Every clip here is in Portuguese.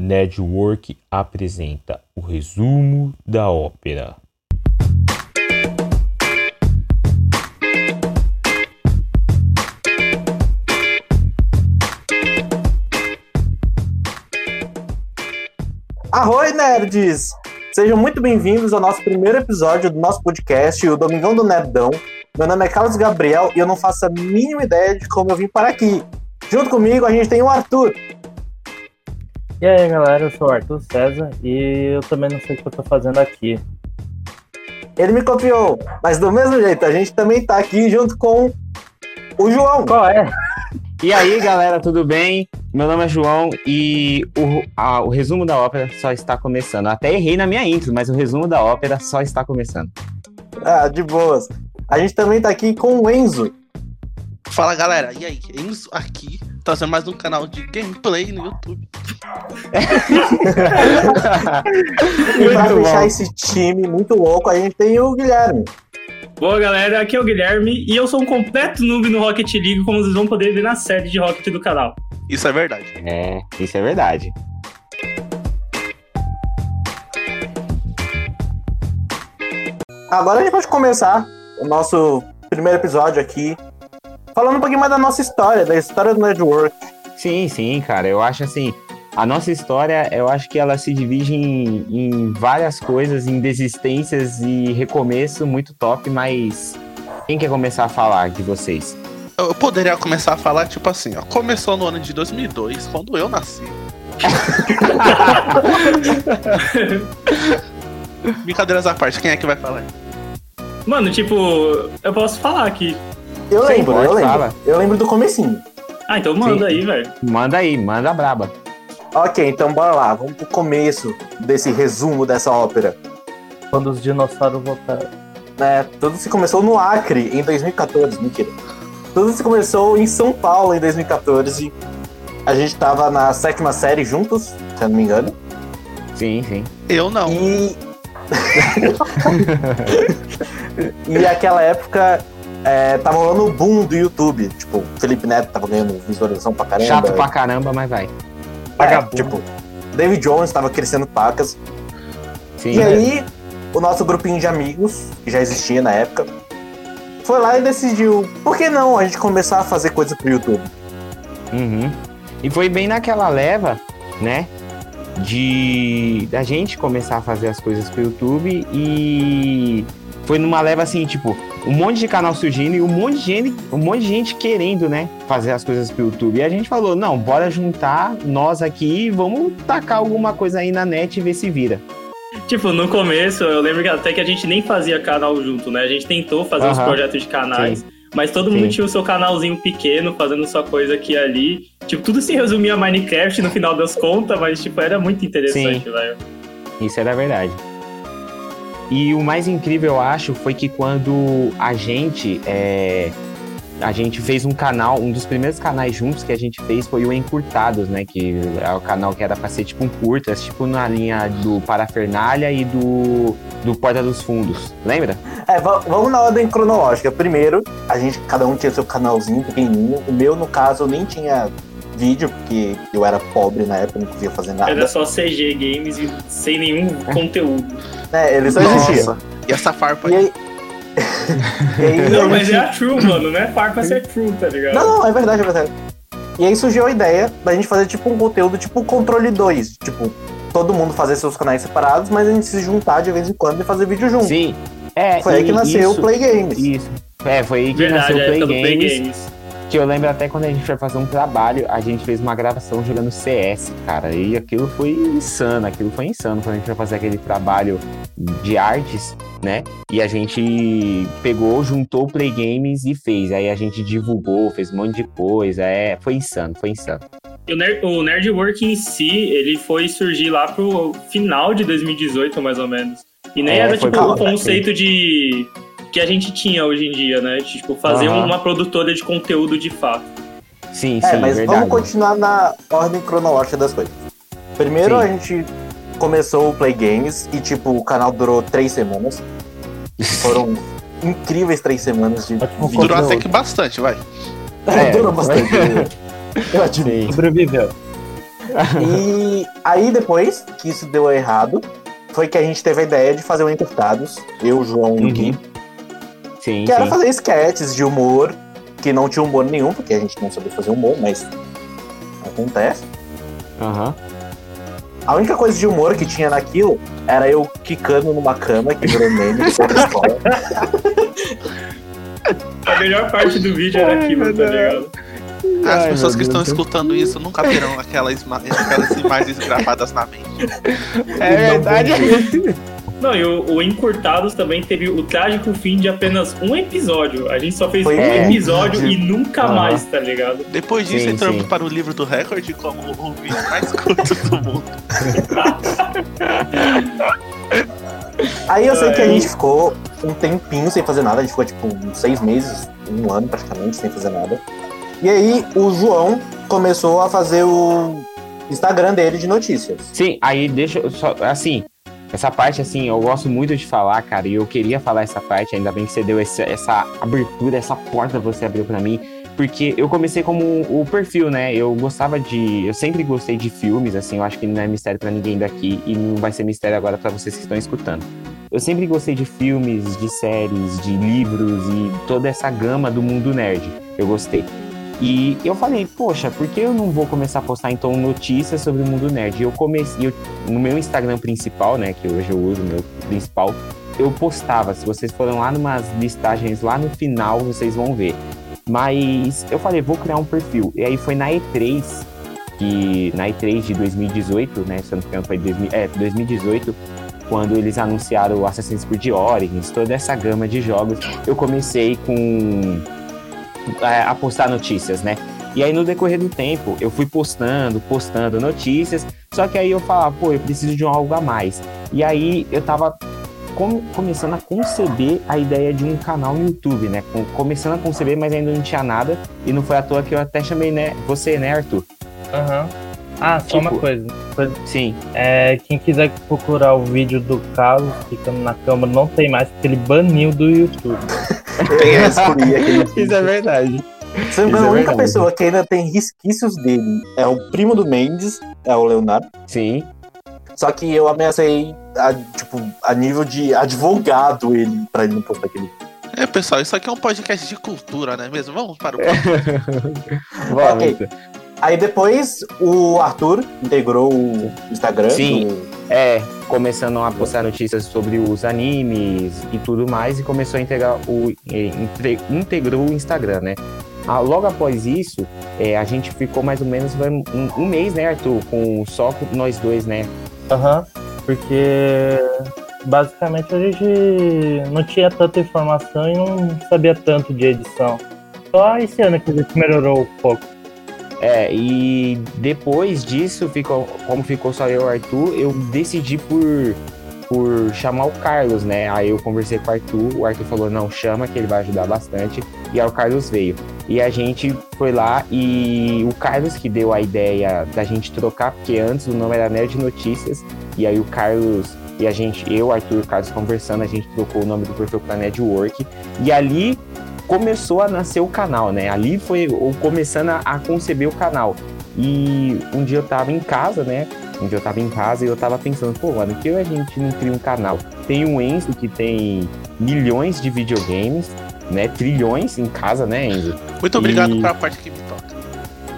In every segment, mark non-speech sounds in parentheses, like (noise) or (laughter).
Network apresenta o resumo da ópera. Arroi, nerds! Sejam muito bem-vindos ao nosso primeiro episódio do nosso podcast, o Domingão do Nerdão. Meu nome é Carlos Gabriel e eu não faço a mínima ideia de como eu vim para aqui. Junto comigo a gente tem o Arthur. E aí, galera, eu sou o Arthur César e eu também não sei o que eu tô fazendo aqui. Ele me copiou, mas do mesmo jeito, a gente também tá aqui junto com o João. Qual é? (laughs) E aí, galera, tudo bem? Meu nome é João e o, a- o resumo da ópera só está começando. Até errei na minha intro, mas o resumo da ópera só está começando. Ah, de boas. A gente também tá aqui com o Enzo. Fala galera, e aí? Enzo aqui, trazendo mais um canal de gameplay no YouTube. (laughs) E pra fechar esse time muito louco, a gente tem o Guilherme. Boa galera, aqui é o Guilherme e eu sou um completo noob no Rocket League, como vocês vão poder ver na série de Rocket do canal. Isso é verdade. É, isso é verdade. Agora a gente pode começar o nosso primeiro episódio aqui, falando um pouquinho mais da nossa história, da história do Network. Sim, sim, cara. Eu acho assim. A nossa história, eu acho que ela se divide em, em várias coisas, em desistências e recomeço muito top, mas quem quer começar a falar de vocês? Eu poderia começar a falar, tipo assim, ó. Começou no ano de 2002, quando eu nasci. (laughs) Brincadeiras à parte, quem é que vai falar? Mano, tipo, eu posso falar aqui. Eu Sim, lembro, eu lembro. fala. Eu lembro do comecinho. Ah, então manda Sim. aí, velho. Manda aí, manda braba. Ok, então bora lá, vamos pro começo desse resumo dessa ópera. Quando os dinossauros voltaram. É, tudo se começou no Acre em 2014, mentira. Tudo se começou em São Paulo em 2014. A gente tava na sétima série juntos, se eu não me engano. Sim, sim. Eu não. E. (laughs) e aquela época é, tava rolando o boom do YouTube. Tipo, o Felipe Neto tava ganhando visualização pra caramba. Chato pra caramba, mas vai. É, tipo, David Jones tava crescendo pacas. Sim. E aí, o nosso grupinho de amigos, que já existia na época, foi lá e decidiu, por que não a gente começar a fazer coisa pro YouTube? Uhum. E foi bem naquela leva, né? De da gente começar a fazer as coisas pro YouTube e foi numa leva assim, tipo, um monte de canal surgindo e um monte de gente, um monte de gente querendo, né, fazer as coisas pro YouTube. E a gente falou, não, bora juntar nós aqui e vamos tacar alguma coisa aí na net e ver se vira. Tipo, no começo, eu lembro que até que a gente nem fazia canal junto, né? A gente tentou fazer uns Aham. projetos de canais, mas todo Sim. mundo tinha o seu canalzinho pequeno, fazendo sua coisa aqui e ali. Tipo, tudo se resumia a Minecraft no final das contas, mas, tipo, era muito interessante, velho. Isso era verdade. E o mais incrível, eu acho, foi que quando a gente é, a gente fez um canal, um dos primeiros canais juntos que a gente fez foi o Encurtados, né? Que é o canal que era pra ser tipo um curtas, tipo na linha do Parafernália e do, do Porta dos Fundos. Lembra? É, va- vamos na ordem cronológica. Primeiro, a gente, cada um tinha seu canalzinho pequenininho. O meu, no caso, nem tinha vídeo, porque eu era pobre na época, não conseguia fazer nada. Era só CG games e sem nenhum conteúdo. É, ele só existia. E essa farpa E aí? (laughs) e aí Não, mas gente- é a true, mano, não é farpa ser true, tá ligado? Não, não, é verdade, é verdade. E aí surgiu a ideia da gente fazer tipo um conteúdo tipo Controle 2. Tipo, todo mundo fazer seus canais separados, mas a gente se juntar de vez em quando e fazer vídeo junto. Sim. É, Foi aí que nasceu isso, o Play Games. Isso. É, foi aí que Verdade, nasceu o Play época do Play Games. Que eu lembro até quando a gente foi fazer um trabalho, a gente fez uma gravação jogando CS, cara. E aquilo foi insano, aquilo foi insano quando a gente foi fazer aquele trabalho de artes, né? E a gente pegou, juntou o Play Games e fez. Aí a gente divulgou, fez um monte de coisa. É, foi insano, foi insano. O, Nerd, o Nerdwork em si, ele foi surgir lá pro final de 2018, mais ou menos. E nem É, era, tipo, o conceito de... que a gente tinha hoje em dia, né? Tipo, fazer Aham. uma produtora de conteúdo de fato. Sim, É, sim, mas verdade. vamos continuar na ordem cronológica das coisas. Primeiro Sim. a gente começou o Play Games e tipo, o canal durou três semanas. Foram (laughs) incríveis três semanas de. Durou até que bastante, vai. É. durou bastante. Eu admito. Sobreviveu. E aí depois que isso deu errado, foi que a gente teve a ideia de fazer o Encurtados, eu, o João e o Gui, Uhum. Sim, que era sim. fazer sketches de humor, que não tinha humor nenhum, porque a gente não sabia fazer humor, mas acontece. Aham. A única coisa de humor que tinha naquilo era eu quicando numa cama que virou meme de toda a escola. (laughs) A melhor parte do vídeo era aquilo, tá ligado? As Ai, pessoas que estão Deus. escutando isso nunca terão aquelas, aquelas imagens gravadas na mente. É verdade. (laughs) Não, e o, o Encurtados também teve o trágico fim de apenas um episódio. A gente só fez Foi um um episódio e nunca mais, tá ligado? Depois disso, Sim, entramos sim. para o livro do recorde como o vídeo mais curto do mundo. (laughs) Aí eu sei que a gente ficou um tempinho sem fazer nada, a gente ficou tipo uns seis meses, um ano praticamente sem fazer nada. E aí o João começou a fazer o Instagram dele de notícias. Sim, aí deixa eu só. Assim, essa parte, assim, eu gosto muito de falar, cara, e eu queria falar essa parte, ainda bem que você deu esse- essa abertura, essa porta você abriu pra mim. Porque eu comecei como o perfil, né? Eu gostava de. Eu sempre gostei de filmes, assim, eu acho que não é mistério pra ninguém daqui e não vai ser mistério agora pra vocês que estão escutando. Eu sempre gostei de filmes, de séries, de livros e toda essa gama do mundo nerd. Eu gostei. E eu falei, poxa, por que eu não vou começar a postar então notícias sobre o mundo nerd? E eu comecei, eu, no meu Instagram principal, né, que hoje eu uso, meu principal, eu postava. Se vocês forem lá numas listagens lá no final, vocês vão ver. Mas eu falei, vou criar um perfil. E aí foi na E3, que na E3 de 2018, né, se eu não me engano foi 2000, é, 2018, quando eles anunciaram Assassin's Creed Origins, toda essa gama de jogos, eu comecei com a postar notícias, né? E aí no decorrer do tempo, eu fui postando, postando notícias, só que aí eu falava, pô, eu preciso de um algo a mais. E aí eu tava com- começando a conceber a ideia de um canal no YouTube, né? Com- começando a conceber, mas ainda não tinha nada. E não foi à toa que eu até chamei né, você, né, Arthur? Aham. Ah, só uma Tipo- coisa. Sim. É, quem quiser procurar o vídeo do Carlos ficando na cama, não tem mais, porque ele baniu do YouTube. Eu excluí aquele Isso é verdade. Se não me engano, é a única verdade. pessoa que ainda tem resquícios dele é o primo do Mendes, é o Leonardo. Sim. Só que eu ameacei, a, tipo, a nível de advogado ele, pra ele não postar aquele. É, pessoal, isso aqui é um podcast de cultura, não é mesmo? Vamos para o (laughs) Vamos. Ok. Aí depois o Arthur integrou o Instagram. Sim. do- É, começando a postar notícias sobre os animes e tudo mais, e começou a integrar o, eh, entre- integrou o Instagram, né? Ah, logo após isso, eh, a gente ficou mais ou menos um, um mês, né, Arthur? Com só com nós dois, né? Aham. Porque basicamente a gente não tinha tanta informação e não sabia tanto de edição. Só esse ano que a gente melhorou um pouco. É, e depois disso, ficou, como ficou só eu e o Arthur, eu decidi por, por chamar o Carlos, né? Aí eu conversei com o Arthur, o Arthur falou, não, chama que ele vai ajudar bastante. E aí o Carlos veio. E a gente foi lá e o Carlos que deu a ideia da gente trocar, porque antes o nome era Nerd Notícias, e aí o Carlos e a gente, eu, Arthur e o Carlos conversando, a gente trocou o nome do perfil para Network. E ali começou a nascer o canal, né? Ali foi o começando a, a conceber o canal. E um dia eu tava em casa, né? Um dia eu tava em casa e eu tava pensando, pô, mano, que a gente não cria um canal? Tem o Enzo que tem milhões de videogames, né? Trilhões em casa, né, Enzo? Muito obrigado E- pela parte que me toca.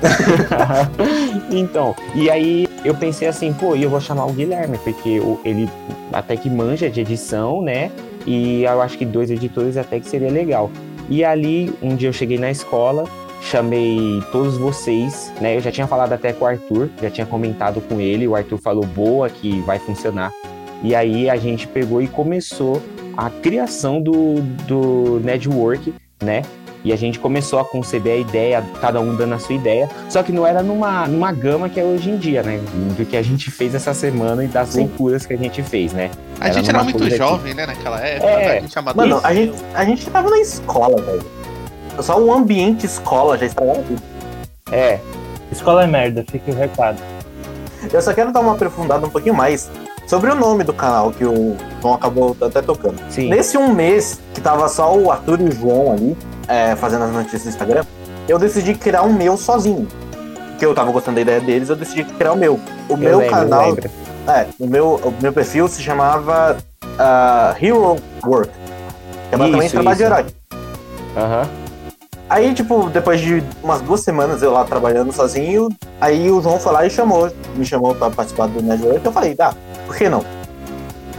(laughs) então, e aí eu pensei assim, pô, e eu vou chamar o Guilherme, porque o- ele até que manja de edição, né? E eu acho que dois editores até que seria legal. E ali, um dia eu cheguei na escola, chamei todos vocês, né? Eu já tinha falado até com o Arthur, já tinha comentado com ele, o Arthur falou boa que vai funcionar. E aí a gente pegou e começou a criação do, do network, né? E a gente começou a conceber a ideia, cada um dando a sua ideia, só que não era numa, numa gama que é hoje em dia, né? Do que a gente fez essa semana e das Sim. loucuras que a gente fez, né? A Era gente era muito coisa que- jovem, né, naquela época. É. né? A gente. Mano, a gente, a gente tava na escola, velho. Só o ambiente escola já tudo. É, Escola é merda, fica o recado. Eu só quero dar uma aprofundada um pouquinho mais sobre o nome do canal que o João acabou até tocando. sim. Nesse um mês que tava só o Arthur e o João ali é, fazendo as notícias do Instagram, eu decidi criar um meu sozinho. que eu tava gostando da ideia deles, eu decidi criar o meu. O Eu meu lembro, canal, é, o meu, o meu perfil se chamava ah, Hero Work. Que é basicamente Isso, trabalho de herói. Aham. Aí, tipo, depois de umas duas semanas eu lá trabalhando sozinho, aí o João foi lá e chamou, me chamou pra participar do Network, eu falei, dá, por que não?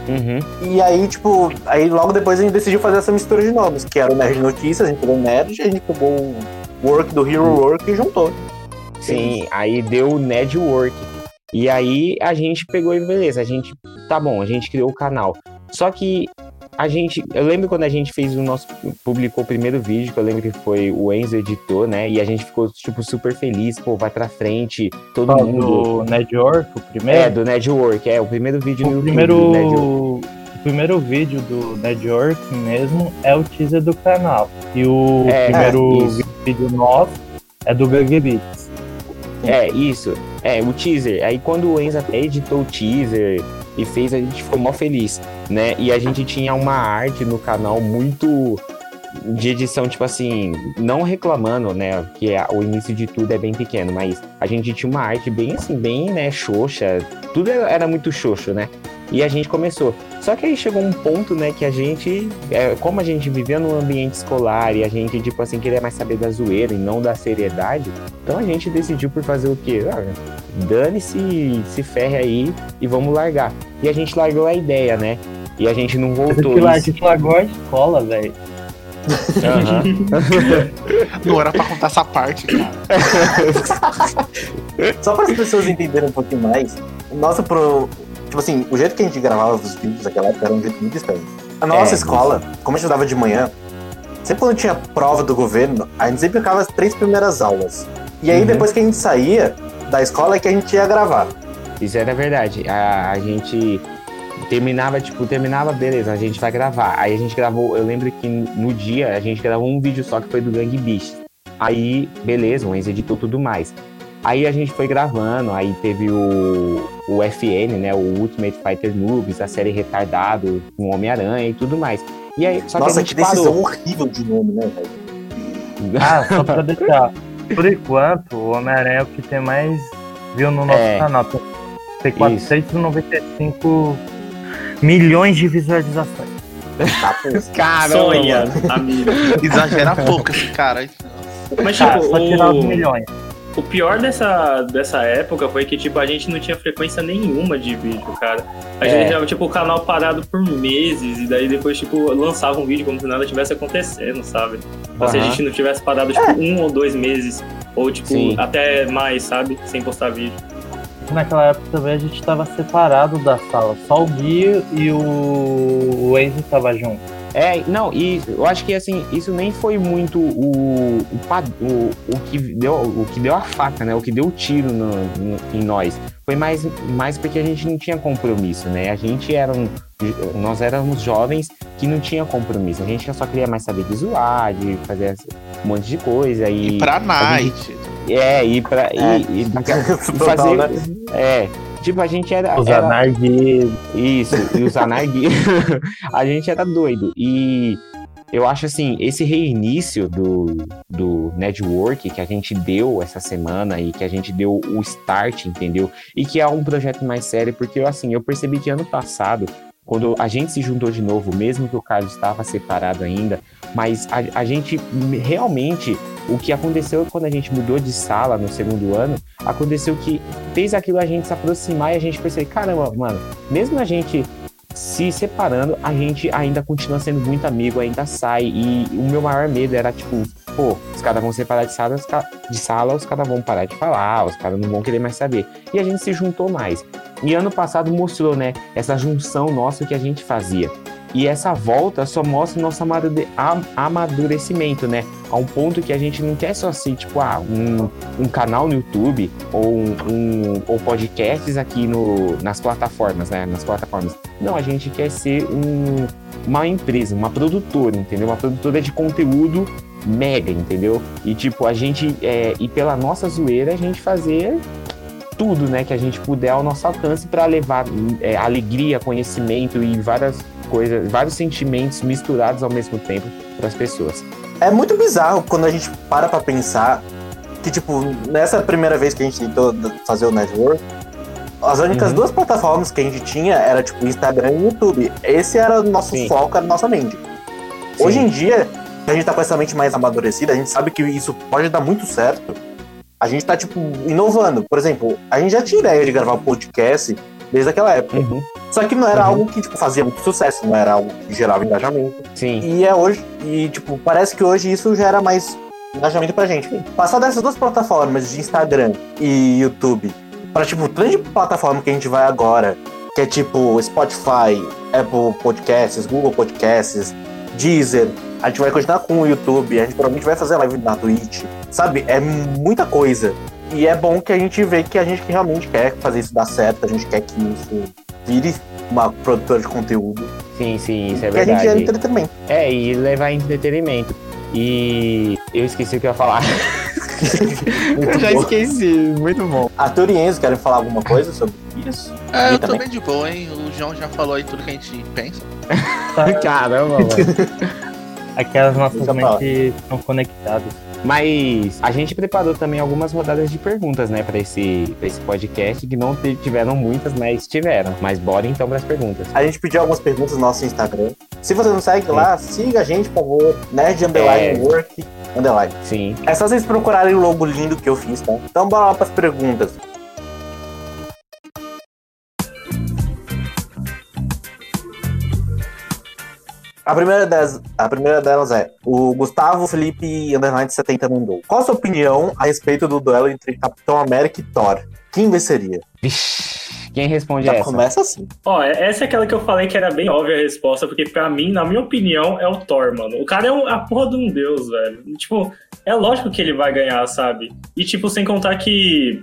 Uhum. E aí, tipo, aí logo depois a gente decidiu fazer essa mistura de nomes, que era o Nerd Notícias, a gente pegou o Nerd, a gente pegou o Work do Hero Work e juntou. Sim, aí deu o network. E aí a gente pegou e beleza, a gente. Tá bom, a gente criou o canal. Só que a gente. Eu lembro quando a gente fez o nosso. publicou o primeiro vídeo, que eu lembro que foi o Enzo editor, né? E a gente ficou, tipo, super feliz, pô, vai pra frente, todo Qual, mundo. do Network, o primeiro? É, do network, é, o primeiro vídeo no o YouTube. primeiro, do Network. o primeiro vídeo do Network mesmo é o teaser do canal. E o É, primeiro é, isso. vídeo nosso é do Gang Beats. É, isso. É, o teaser. Aí quando o Enzo até editou o teaser e fez, a gente ficou mó feliz, né? E a gente tinha uma arte no canal muito de edição, tipo assim, não reclamando, né? Que a- o início de tudo é bem pequeno, mas a gente tinha uma arte bem assim, bem, né, xoxa. Tudo era, era muito xoxo, né? E a gente começou. Só que aí chegou um ponto, né, que a gente, é, como a gente vivia num ambiente escolar e a gente, tipo assim, queria mais saber da zoeira e não da seriedade, então a gente decidiu por fazer o quê? Ah, dane-se, se ferre aí e vamos largar. E a gente largou a ideia, né? E a gente não voltou. Que lá, a gente largou a escola, velho. Aham. (laughs) Não era pra contar essa parte, cara. Só para as pessoas entenderem um pouquinho mais, o nosso pro. Tipo assim, o jeito que a gente gravava os vídeos naquela época era um jeito muito estranho. A nossa É, escola, como a gente estudava de manhã, sempre quando tinha prova do governo, a gente sempre ficava as três primeiras aulas. E aí, Uhum. depois que a gente saía da escola, é que a gente ia gravar. Isso era verdade. A, a gente terminava, tipo, terminava, beleza, a gente vai gravar. Aí a gente gravou, eu lembro que no dia a gente gravou um vídeo só que foi do Gang Beast. Aí, beleza, o Enzo editou tudo mais. Aí a gente foi gravando, aí teve o, o FN, né? O Ultimate Fighter Noobs, a série Retardado, com Homem-Aranha e tudo mais. E aí, só Nossa, que que a gente decisão parou. horrível de nome, né, velho? (laughs) Ah, só pra deixar. Por enquanto, o Homem-Aranha é o que tem mais viu no nosso É. canal. Tem 495 milhões de visualizações. Tá. (laughs) Caramba! Sonha, amigo. Exagera pouco esse cara. hein? Mas, Cara, tipo, só tirar os milhões. O pior dessa, dessa época foi que, tipo, a gente não tinha frequência nenhuma de vídeo, cara. A É. gente já, tipo, o canal parado por meses, e daí depois, tipo, lançava um vídeo como se nada tivesse acontecendo, sabe? Ou se a gente não tivesse parado, tipo, um ou dois meses, ou, tipo, Sim. até mais, sabe? Sem postar vídeo. Naquela época também a gente tava separado da sala. Só o Gui e o, o Enzo tava junto. É, não, e eu acho que assim, isso nem foi muito o, o, o, o, que, deu, o que deu a faca, né? O que deu o tiro no, no- em nós. Foi mais, mais porque a gente não tinha compromisso, né? A gente era um, Nós éramos jovens que não tinha compromisso. A gente só queria mais saber de zoar, de fazer um monte de coisa. E, E pra night. É, ir pra. É. E, (laughs) e, e Total, fazer. né? É. Tipo, a gente era. Os era- isso, e os anarguilhos. (laughs) a gente era doido. E eu acho assim, esse reinício do, do network que a gente deu essa semana e que a gente deu o start, entendeu? E que é um projeto mais sério, porque assim, eu percebi que ano passado, quando a gente se juntou de novo, mesmo que o Carlos estava separado ainda, mas a, a gente realmente. O que aconteceu quando a gente mudou de sala no segundo ano, aconteceu que fez aquilo a gente se aproximar e a gente percebeu, caramba, mano, mesmo a gente se separando, a gente ainda continua sendo muito amigo, ainda sai. E o meu maior medo era, tipo, pô, os caras vão separar de sala, de sala, os caras vão parar de falar, os caras não vão querer mais saber. E a gente se juntou mais. E ano passado mostrou, né, essa junção nossa que a gente fazia. E essa volta só mostra o nosso amadure- am- amadurecimento, né? A um ponto que a gente não quer só ser, tipo, ah, um, um canal no YouTube ou, um- ou podcasts aqui no, nas plataformas, né? Nas plataformas. Não, a gente quer ser um- uma empresa, uma produtora, entendeu? Uma produtora de conteúdo mega, entendeu? E tipo, a gente, é, e pela nossa zoeira, a gente fazer tudo, né, que a gente puder ao nosso alcance para levar é, alegria, conhecimento e várias coisas, vários sentimentos misturados ao mesmo tempo para as pessoas. É muito bizarro quando a gente para pra pensar que, tipo, nessa primeira vez que a gente tentou fazer o network, as únicas Uhum. duas plataformas que a gente tinha era, tipo, Instagram e YouTube. Esse era o nosso Sim. foco, era a nossa mente. Sim. Hoje em dia, a gente tá com essa mente mais amadurecida, a gente sabe que isso pode dar muito certo. A gente tá, tipo, inovando. Por exemplo, a gente já tinha ideia de gravar podcast desde aquela época. Uhum. Só que não era Uhum. algo que, tipo, fazia muito sucesso, não era algo que gerava engajamento. Sim. E é hoje, e tipo, parece que hoje isso gera mais engajamento pra gente. Passar dessas duas plataformas de Instagram e YouTube pra, tipo, tanto de plataforma que a gente vai agora, que é tipo Spotify, Apple Podcasts, Google Podcasts, Deezer. A gente vai continuar com o YouTube, a gente provavelmente vai fazer live na Twitch. Sabe? É muita coisa. E é bom que a gente vê que a gente realmente quer fazer isso dar certo, a gente quer que isso vire uma produtora de conteúdo. Sim, sim, isso é que a gente gera verdade. entretenimento. É, e levar entretenimento. E eu esqueci o que eu ia falar. (laughs) eu já esqueci, muito bom. Arthur e Enzo querem falar alguma coisa sobre isso? É, E eu tô também. bem de boa, hein? O João já falou aí tudo que a gente pensa. (laughs) Caramba, mano. (laughs) Aquelas nossas mentes estão conectadas. Mas a gente preparou também algumas rodadas de perguntas, né, pra esse, pra esse podcast, que não tiveram muitas, mas tiveram. Mas bora então pras perguntas. A gente pediu algumas perguntas no nosso Instagram. Se você não segue lá, siga a gente, por favor. Nerd Underline É. Work Underline. Sim. É só vocês procurarem o logo lindo que eu fiz, tá? Então bora lá pras perguntas. A primeira, delas, a primeira delas é: o Gustavo Felipe Underline 70 mandou. Qual a sua opinião a respeito do duelo entre Capitão América e Thor? Quem venceria? Vixe, quem responde Já essa? começa assim. Ó, essa é aquela que eu falei que era bem óbvia a resposta, porque pra mim, na minha opinião, é o Thor, mano. O cara é um- a porra de um deus, velho. Tipo, é lógico que ele vai ganhar, sabe? E, tipo, sem contar que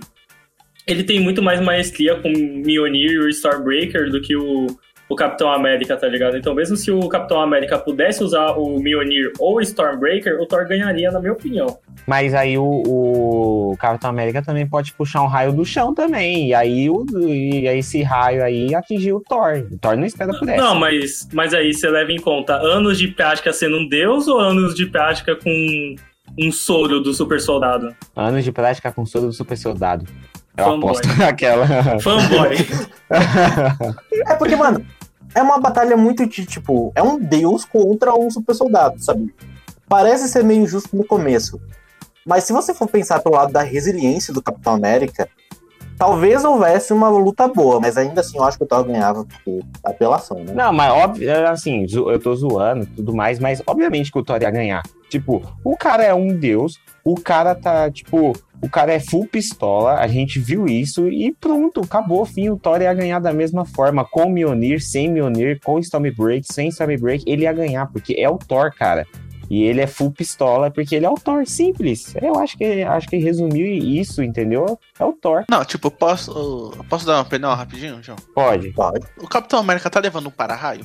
ele tem muito mais maestria com Mjolnir e o Starbreaker do que o, o Capitão América, tá ligado? Então, mesmo se o Capitão América pudesse usar o Mjolnir ou o Stormbreaker, o Thor ganharia, na minha opinião. Mas aí o, o Capitão América também pode puxar um raio do chão também. E aí, o, e aí esse raio aí atingiu o Thor. O Thor não espera por essa. Não, mas, mas aí você leva em conta anos de prática sendo um deus ou anos de prática com um soro do super soldado? Anos de prática com soro do super soldado. Eu Fanboy. aposto (laughs) naquela. Fanboy. (laughs) É porque, mano, é uma batalha muito de, tipo, é um deus contra um super soldado, sabe? Parece ser meio injusto no começo. Mas se você for pensar pelo lado da resiliência do Capitão América, talvez houvesse uma luta boa, mas ainda assim eu acho que o Thor ganhava, porque apelação, né? Não, mas óbvio, é assim, eu tô zoando e tudo mais, mas obviamente que o Thor ia ganhar. Tipo, o cara é um deus, o cara tá, tipo, o cara é full pistola, a gente viu isso e pronto, acabou, fim, o Thor ia ganhar da mesma forma, com Mjolnir, sem Mjolnir, com Stormbreak, sem Stormbreak, ele ia ganhar, porque é o Thor, cara. E ele é full pistola porque ele é o Thor, simples. Eu acho que acho que resumiu isso, entendeu? É o Thor. Não, tipo, posso, posso dar uma opinião rapidinho, João? Pode. Pode. O Capitão América tá levando um para-raio?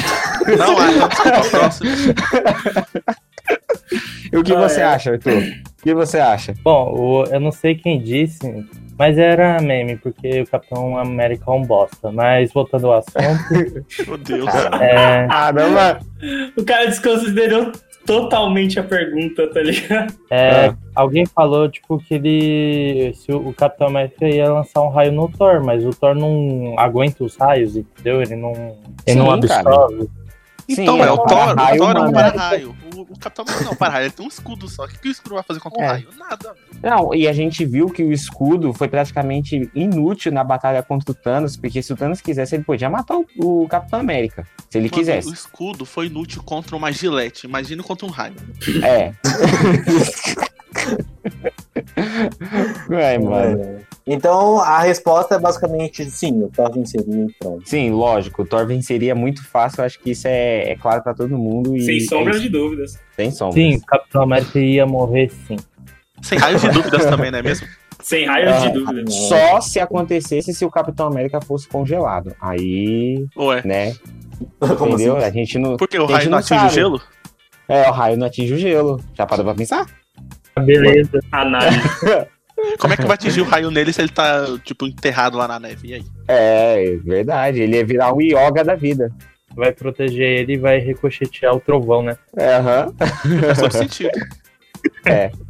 (laughs) Não, ah, desculpa, próximo. (laughs) E o que Ah, você é. acha, Arthur? O que você acha? Bom, o- eu não sei quem disse, mas era meme, porque o Capitão América é um bosta. Mas voltando ao assunto, (laughs) Meu Deus. Cara, é, Caramba! o cara desconsiderou totalmente a pergunta, tá ligado? é, Ah. alguém falou, tipo, que ele. Se o, Capitão América ia lançar um raio no Thor, mas o Thor não aguenta os raios, entendeu? Ele não. Ele não Sim, cara. Então, Sim, é é o um Thor, o Thor é um para-raio. O, o Capitão América não é um para-raio, ele tem um escudo só. O que, que o escudo vai fazer contra um É. raio? Nada. Não, e a gente viu que o escudo foi praticamente inútil na batalha contra o Thanos, porque se o Thanos quisesse, ele podia matar o, o Capitão América. Se ele Mano, quisesse. O escudo foi inútil contra uma gilete. Imagina contra um raio. É. (laughs) é, mano. É. Então a resposta é basicamente sim, o Thor venceria e pronto. Sim, lógico, o Thor venceria muito fácil, eu acho que isso é, é claro pra todo mundo. E Sem é sombra isso. de dúvidas. Sem sombra. Sim, o Capitão América ia morrer sim. Sem raios de dúvidas também, não é mesmo? Sem raios Ah, de dúvidas. Só se acontecesse se o Capitão América fosse congelado. Aí, Ou é? né? Como entendeu? assim? A gente não. Porque o raio não atinge o gelo? É, o raio não atinge o gelo. Já parou pra pensar? Beleza. Análise. (laughs) Como é que vai atingir o raio nele se ele tá, tipo, enterrado lá na neve? E aí? É, verdade. Ele ia virar um yoga da vida. Vai proteger ele e vai ricochetear o trovão, né? É, aham. Faz todo sentido. (laughs)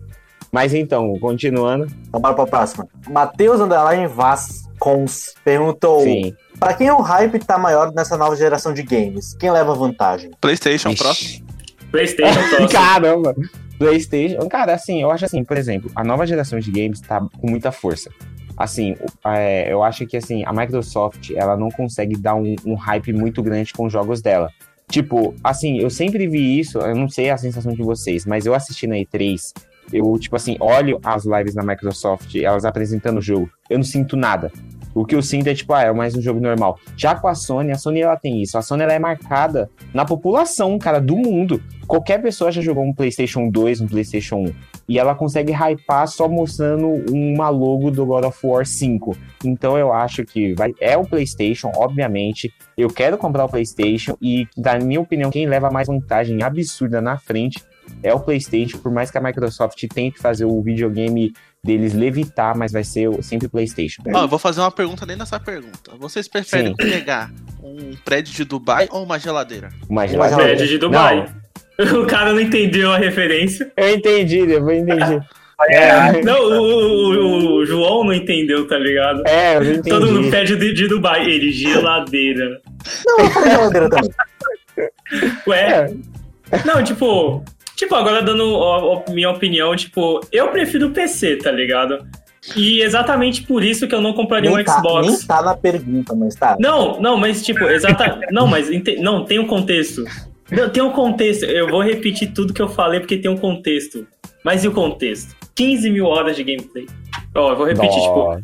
Mas então, continuando. Então bora pra próxima. Matheus Underline Vascons perguntou: Sim. Pra quem o hype tá maior nessa nova geração de games? Quem leva vantagem? PlayStation, Ixi. próximo. PlayStation próximo. (laughs) Caramba! PlayStation. Cara, assim, eu acho assim, por exemplo, a nova geração de games tá com muita força. Assim, é, eu acho que assim, a Microsoft ela não consegue dar um, um hype muito grande com os jogos dela. Tipo, assim, eu sempre vi isso, eu não sei a sensação de vocês, mas eu assisti na E3, eu, tipo assim, olho as lives da Microsoft, elas apresentando o jogo, eu não sinto nada. O que eu sinto é tipo, ah, é mais um jogo normal. Já com a Sony, a Sony ela tem isso. A Sony ela é marcada na população, cara, do mundo. Qualquer pessoa já jogou um PlayStation 2, um PlayStation 1. E ela consegue hypar só mostrando uma logo do God of War 5. Então eu acho que vai, é o PlayStation, obviamente. Eu quero comprar o PlayStation e, na minha opinião, quem leva mais vantagem absurda na frente é o PlayStation. Por mais que a Microsoft tente fazer o videogame deles levitar, mas vai ser o- sempre o PlayStation. Ó, eu vou fazer uma pergunta dentro dessa pergunta. Vocês preferem Sim. pegar um prédio de Dubai ou uma geladeira? Uma geladeira. Prédio de Dubai. (laughs) O cara não entendeu a referência. Eu entendi, eu entendi. (laughs) (laughs) Não, o, o- o João não entendeu, tá ligado? É, eu entendi. Todo mundo pede de, de Dubai. Ele, geladeira. Não, eu falei geladeira também. Ué? Não, tipo. Tipo, agora dando a, a minha opinião, tipo, eu prefiro o PC, tá ligado? E exatamente por isso que eu não compraria Nem um tá, Xbox. nem tá na pergunta, mas tá. Não, não, mas tipo, exata. não, mas não, tem um contexto. Não, tem um contexto. Eu vou repetir tudo que eu falei porque tem um contexto. Mas e o contexto? 15 mil horas de gameplay. Ó, eu vou repetir, tipo,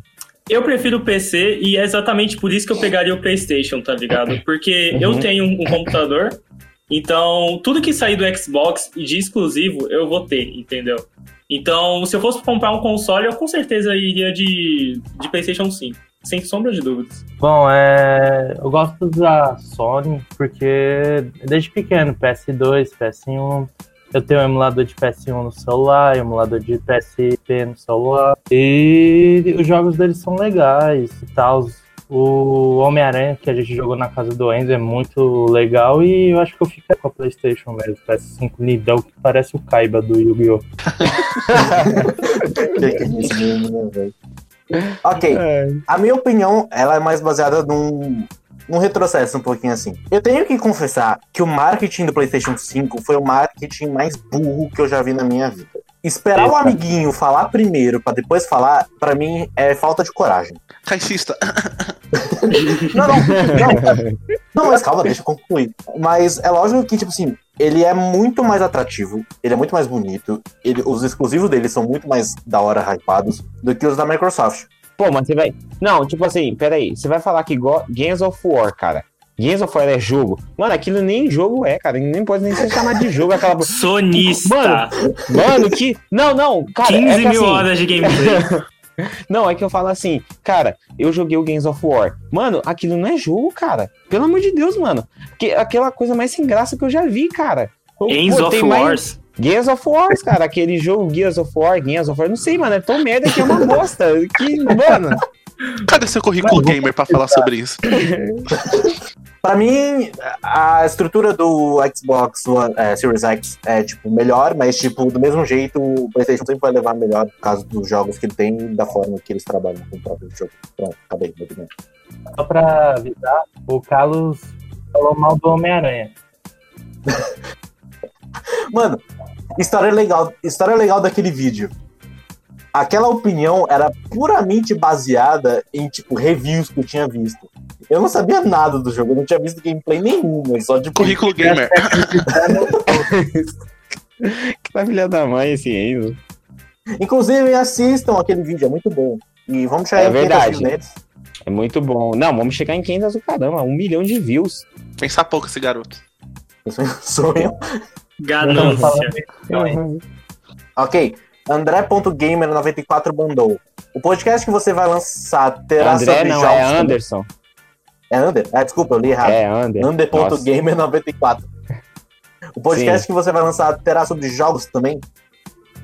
eu prefiro o PC e é exatamente por isso que eu pegaria o PlayStation, tá ligado? Porque Uhum. eu tenho um computador, então tudo que sair do Xbox de exclusivo eu vou ter, entendeu? Então, se eu fosse comprar um console, eu com certeza iria de, de PlayStation 5, sem sombra de dúvidas. Bom, é, eu gosto da Sony porque desde pequeno, PS2, PS1, eu tenho um emulador de PS1 no celular, emulador de PSP no celular, e os jogos deles são legais e tal. O Homem-Aranha que a gente jogou na casa do Enzo é muito legal e eu acho que eu fico com a PlayStation mesmo, PS5 lindão que parece o Kaiba do Yu-Gi-Oh! (laughs) Que que é isso mesmo, né, velho? Ok, É. a minha opinião, ela é mais baseada num, num retrocesso um pouquinho assim. Eu tenho que confessar que o marketing do PlayStation 5 foi o marketing mais burro que eu já vi na minha vida. Esperar o Eita. amiguinho falar primeiro pra depois falar, pra mim é falta de coragem. Caixista. (laughs) (laughs) Não, não, não. Não, mas calma, deixa eu concluir. Mas é lógico que, tipo assim, ele é muito mais atrativo, ele é muito mais bonito, ele, os exclusivos dele são muito mais da hora hypados do que os da Microsoft. Pô, mas você vai. Não, tipo assim, peraí. Você vai falar que Go... Games of War, cara. Games of War é jogo. Mano, aquilo nem jogo é, cara. Nem pode nem ser chamado de jogo aquela. Sonista! Mano, Mano, que. Não, não, cara. 15 é mil assim, horas de gameplay. (laughs) Não, é que eu falo assim, cara, eu joguei o Games of War. Mano, aquilo não é jogo, cara. Pelo amor de Deus, mano. Que, aquela coisa mais sem graça que eu já vi, cara. Games pô, of mais- Wars. Gears of War, cara. Aquele jogo Gears of War, Gears of War. Não sei, mano. É tão merda que é uma bosta. Que, mano. Cadê seu currículo gamer pra falar sobre isso? (laughs) Pra mim, a estrutura do Xbox One, é, Series X é, tipo, melhor, mas, tipo, do mesmo jeito, o PlayStation sempre vai levar melhor por causa dos jogos que ele tem e da forma que eles trabalham com o próprio jogo. Pronto, acabei. meu opinião. Só pra avisar, o Carlos falou mal do Homem-Aranha. (laughs) Mano, história legal, história legal daquele vídeo. Aquela opinião era puramente baseada em, tipo, reviews que eu tinha visto. Eu não sabia nada do jogo, eu não tinha visto gameplay nenhuma, só de Currículo gamer. (laughs) Que filha da mãe esse Enzo. Inclusive, assistam aquele vídeo, é muito bom. E vamos chegar É em 500 verdade. views neles. É muito bom. Não, vamos chegar em 500 do caramba. Um milhão de views. Pensar pouco esse garoto. (laughs) Eu sou- sonho. Ganância. Uhum. Ok. André.gamer94 mandou. O podcast que você vai lançar terá André sobre não, jogos é? Anderson. É Ander? Ah, desculpa, eu li errado. É Ander. Nossa. Ander.gamer94. O podcast Sim. que você vai lançar terá sobre jogos também?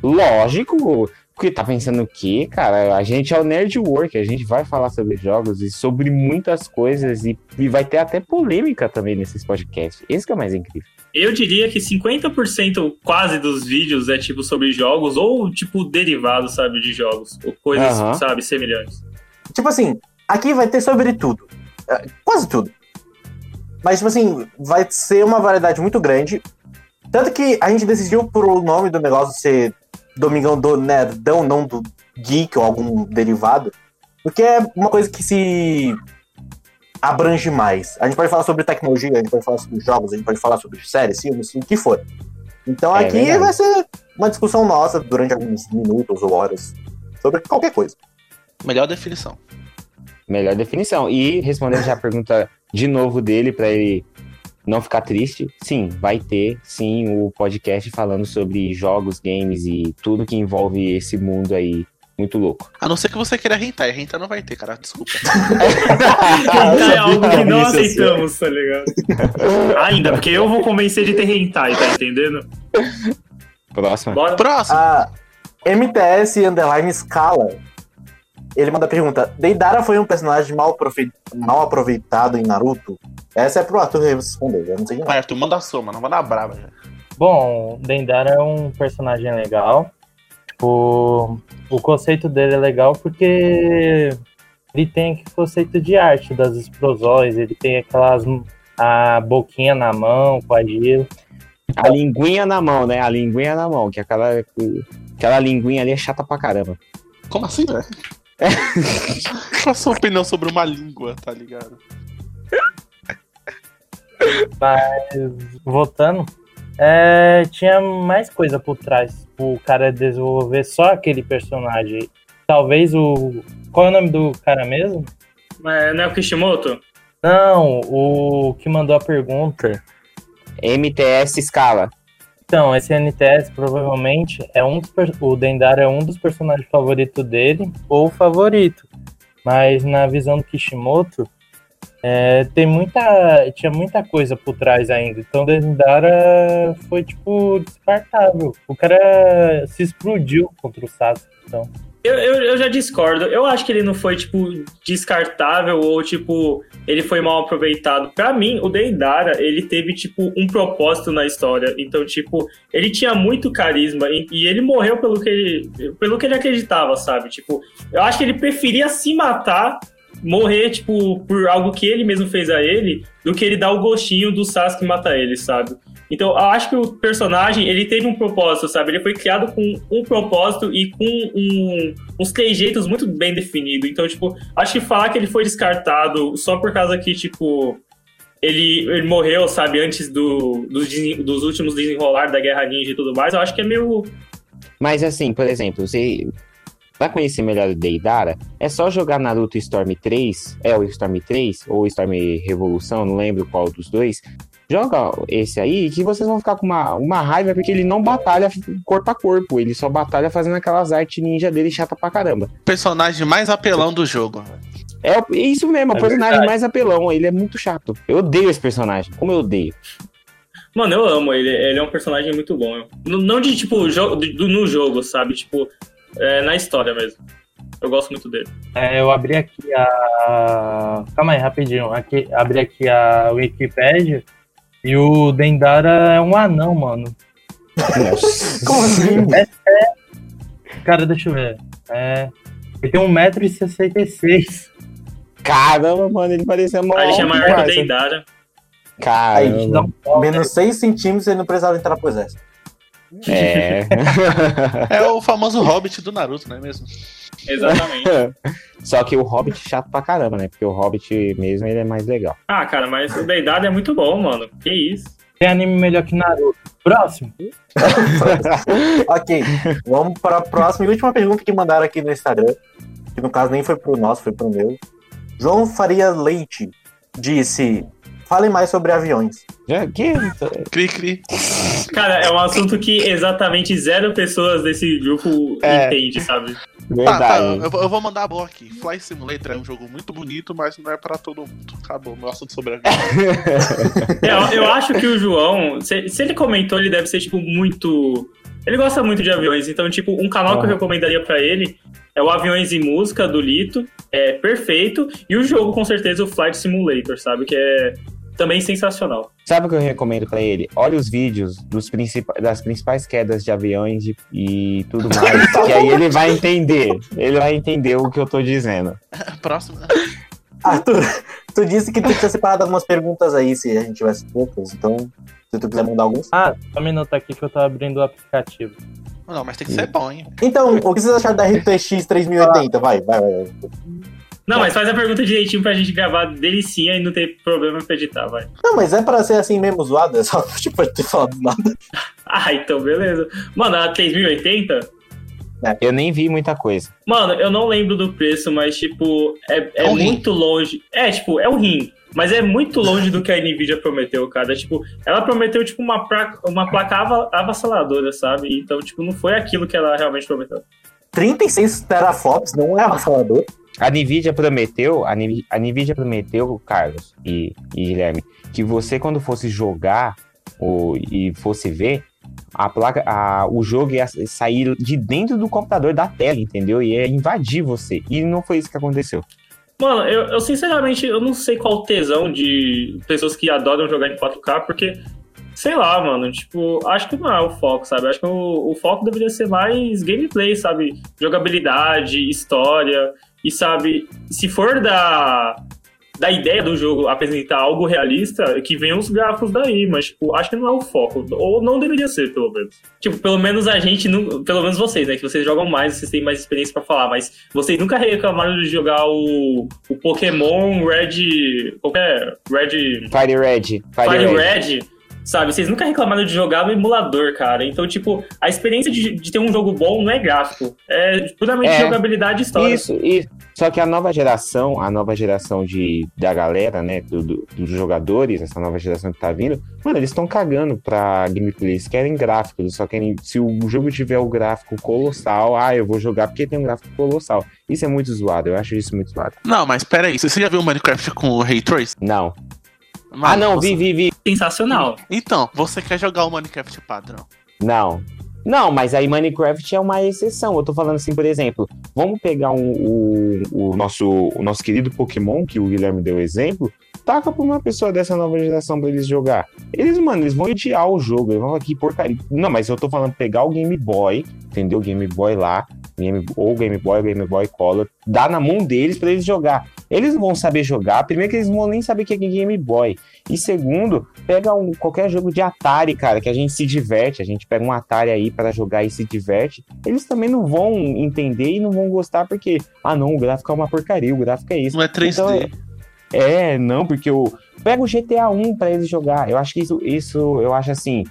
Lógico. Porque tá pensando o quê, cara? A gente é o Nerd Work, a gente vai falar sobre jogos e sobre muitas coisas e, e vai ter até polêmica também nesses podcasts. Esse que é o mais incrível. Eu diria que 50% quase dos vídeos é tipo sobre jogos ou tipo derivados, sabe, de jogos. Ou coisas, Aham. sabe, semelhantes. Tipo assim, aqui vai ter sobre tudo. É, Quase tudo. Mas, tipo assim, vai ser uma variedade muito grande. Tanto que a gente decidiu por o nome do negócio ser Domingão do Nerdão, não do Geek ou algum derivado. Porque é uma coisa que se abrange mais. A gente pode falar sobre tecnologia, a gente pode falar sobre jogos, a gente pode falar sobre séries, filmes, o que for. Então É aqui verdade. vai ser uma discussão nossa durante alguns minutos ou horas sobre qualquer coisa. Melhor definição. Melhor definição. E respondendo já a pergunta de novo dele, pra ele não ficar triste, sim, vai ter sim o podcast falando sobre jogos, games e tudo que envolve esse mundo aí muito louco. A não ser que você queira rentar. Rentar não vai ter, cara. Desculpa. (laughs) Hentai é algo que não aceitamos, tá ligado? (laughs) Ainda, porque eu vou convencer de ter hentai, tá entendendo? Próxima. Bora. Próximo. MTS Underline Scala. Ele manda a pergunta: Deidara foi um personagem mal, mal aproveitado em Naruto? Essa é pro Arthur responder, eu não sei não. Vai, Arthur, manda a sua, mano. Manda a brava já. Bom, Dendara é um personagem legal. O, o conceito dele é legal porque ele tem aquele conceito de arte das explosões, ele tem aquelas a boquinha na mão com a gelo. A linguinha na mão, né? A linguinha na mão, que aquela, aquela linguinha ali é chata pra caramba. Como assim, velho? Qual a sua opinião sobre uma língua, tá ligado? Mas voltando, é, tinha mais coisa por trás. O cara desenvolver só aquele personagem. Talvez o. Qual é o nome do cara mesmo? Mas não é o Kishimoto? Não, o que mandou a pergunta. MTS Scala. Então, esse NTS provavelmente é um dos o Dendara é um dos personagens favoritos dele, ou favorito. Mas na visão do Kishimoto, é, tem muita, tinha muita coisa por trás ainda. Então, Dendara foi tipo descartável. O cara se explodiu contra o Sasuke. Então, Eu, eu, eu já discordo. Eu acho que ele não foi, tipo, descartável ou, tipo, ele foi mal aproveitado. Pra mim, o Deidara, ele teve, tipo, um propósito na história. Então, tipo, ele tinha muito carisma e, e ele morreu pelo que ele, pelo que ele acreditava, sabe? Tipo, eu acho que ele preferia se matar, morrer, tipo, por algo que ele mesmo fez a ele, do que ele dar o gostinho do Sasuke matar ele, sabe? Então, eu acho que o personagem, ele teve um propósito, sabe? Ele foi criado com um propósito e com um, uns trejeitos muito bem definidos. Então, tipo, acho que falar que ele foi descartado só por causa que, tipo, ele, ele morreu, sabe, antes do, desen- dos últimos desenrolar da Guerra Ninja e tudo mais, eu acho que é meio... Mas assim, por exemplo, você. Pra conhecer melhor o Deidara, é só jogar Naruto Storm 3, é o Storm 3, ou Storm Revolução, não lembro qual dos dois. Joga esse aí que vocês vão ficar com uma, uma raiva porque ele não batalha corpo a corpo, ele só batalha fazendo aquelas artes ninja dele chata pra caramba. Personagem mais apelão do jogo. É, o- é isso mesmo, o É personagem verdade. mais apelão, ele é muito chato. Eu odeio esse personagem, como eu odeio. Mano, eu amo ele, ele é um personagem muito bom. Não de, tipo, jo do- no jogo, sabe? Tipo, é, na história mesmo. Eu gosto muito dele. é, eu abri aqui a. Calma aí, rapidinho. Aqui, abri aqui a Wikipedia e o Dendara é um anão, mano. Nossa. Como assim? Cara, deixa eu ver. É, ele tem 1,66m. Caramba, mano, ele parecia. Aí ele chama Arco parça. Deidara. A gente dá Caramba. um né? Menos 6 centímetros ele não precisava entrar pro exército. É. (laughs) (laughs) É o famoso Hobbit do Naruto, não é mesmo? (laughs) Exatamente. Só que o Hobbit é chato pra caramba, né? Porque o Hobbit mesmo ele é mais legal. ah, cara, mas o Deidara é muito bom, mano. Que isso. Tem anime melhor que Naruto. Próximo. (laughs) ok, vamos para a próxima e última pergunta que mandaram aqui no Instagram. Que no caso nem foi pro nosso, foi pro meu. João Faria Leite disse: Fale mais sobre aviões. Já, que? Cri, cri. Cara, é um assunto que exatamente zero pessoas desse grupo É. entende, sabe? Tá, tá, Verdade. eu, vou- eu vou mandar a boa aqui. Fly Simulator é um jogo muito bonito, mas não é pra todo mundo. Acabou meu assunto sobre avião. (laughs) É, eu, acho que o João, se, se ele comentou, ele deve ser, tipo, muito. Ele gosta muito de aviões, então, tipo, um canal que eu Ah. recomendaria pra ele é o Aviões e Música do Lito. É perfeito. E o jogo, com certeza, o Flight Simulator, sabe? Que é. Também sensacional. Sabe o que eu recomendo pra ele? Olha os vídeos dos princip- das principais quedas de aviões e, e tudo (laughs) mais, que aí ele vai entender. Ele vai entender o que eu tô dizendo. (laughs) Próximo. Arthur, tu disse que tu tinha separado algumas perguntas aí, se a gente tivesse poucas, então se tu quiser mandar alguns. Ah, só um minuto aqui que eu tô abrindo o aplicativo. Não, mas tem que ser bom, hein? Então, o que vocês acharam da RTX 3080? Vai, vai, vai. Não, mas faz a pergunta direitinho pra gente gravar delicinha e não ter problema pra editar, vai. Não, mas é pra ser assim mesmo zoado, é só (laughs) tipo ter falado nada. (laughs) Ah, então beleza. Mano, a 3080, Eu nem vi muita coisa. mano, eu não lembro do preço, mas tipo, é, é É um rim. muito longe. É, tipo, é um rim. Mas é muito longe do que a Nvidia prometeu, cara. Tipo, ela prometeu, tipo, uma placa, uma placa ava- avassaladora, sabe? Então, tipo, não foi aquilo que ela realmente prometeu. 36 teraflops não é avassalador. A Nvidia prometeu, a, Ni- a Nvidia prometeu, Carlos e, e Guilherme, que você quando fosse jogar o, e fosse ver, a placa, a, o jogo ia sair de dentro do computador da tela, entendeu? E ia invadir você. E não foi isso que aconteceu. Mano, eu, eu sinceramente, eu não sei qual o tesão de pessoas que adoram jogar em 4K, porque, sei lá, mano, tipo, acho que não é o foco, sabe? Acho que o, o foco deveria ser mais gameplay, sabe? Jogabilidade, história, e sabe, se for da, da ideia do jogo apresentar algo realista, que venham os gráficos daí, mas, tipo, acho que não é o foco, ou não deveria ser, pelo menos. Tipo, pelo menos a gente, pelo menos vocês, né, que vocês jogam mais, vocês têm mais experiência pra falar, mas vocês nunca reclamaram de jogar o, o Pokémon Red. Qualquer. Red. Fire Red, Fire, Fire Red. Red. Sabe? Vocês nunca reclamaram de jogar no emulador, cara. Então, tipo, a experiência de, de ter um jogo bom não é gráfico. É puramente É. jogabilidade e história. Isso, isso. Só que a nova geração, a nova geração de, da galera, né, do- do- dos jogadores, essa nova geração que tá vindo, mano, eles estão cagando pra gameplay, eles querem gráfico, eles só querem, se o jogo tiver o gráfico colossal, ah, eu vou jogar porque tem um gráfico colossal. Isso é muito zoado, eu acho isso muito zoado. Não, mas pera aí. Você já viu o Minecraft com o Ray Trace? Não. Mano, ah, não, você- vi, vi, vi. Sensacional. Então, você quer jogar o Minecraft padrão? Não. Não, mas aí Minecraft é uma exceção. Eu tô falando assim, por exemplo, vamos pegar um- o, o nosso, o nosso querido Pokémon, que o Guilherme deu exemplo, taca pra uma pessoa dessa nova geração pra eles jogar. Eles, mano, eles vão odiar o jogo. Eles vão falar que porcaria. Não, mas eu tô falando pegar o Game Boy, entendeu? O Game Boy lá, Game, ou Game Boy, ou Game Boy Color, dar na mão deles pra eles jogar. Eles não vão saber jogar. Primeiro que eles não vão nem saber o que é Game Boy. E segundo, pega um, qualquer jogo de Atari, cara, que a gente se diverte. A gente pega um Atari aí para jogar e se diverte. Eles também não vão entender e não vão gostar porque, ah, não, o gráfico é uma porcaria, o gráfico é isso. Não é 3D. Então, é, não, porque o. Pega o GTA 1 pra eles jogar. Eu acho que isso, isso, eu acho assim.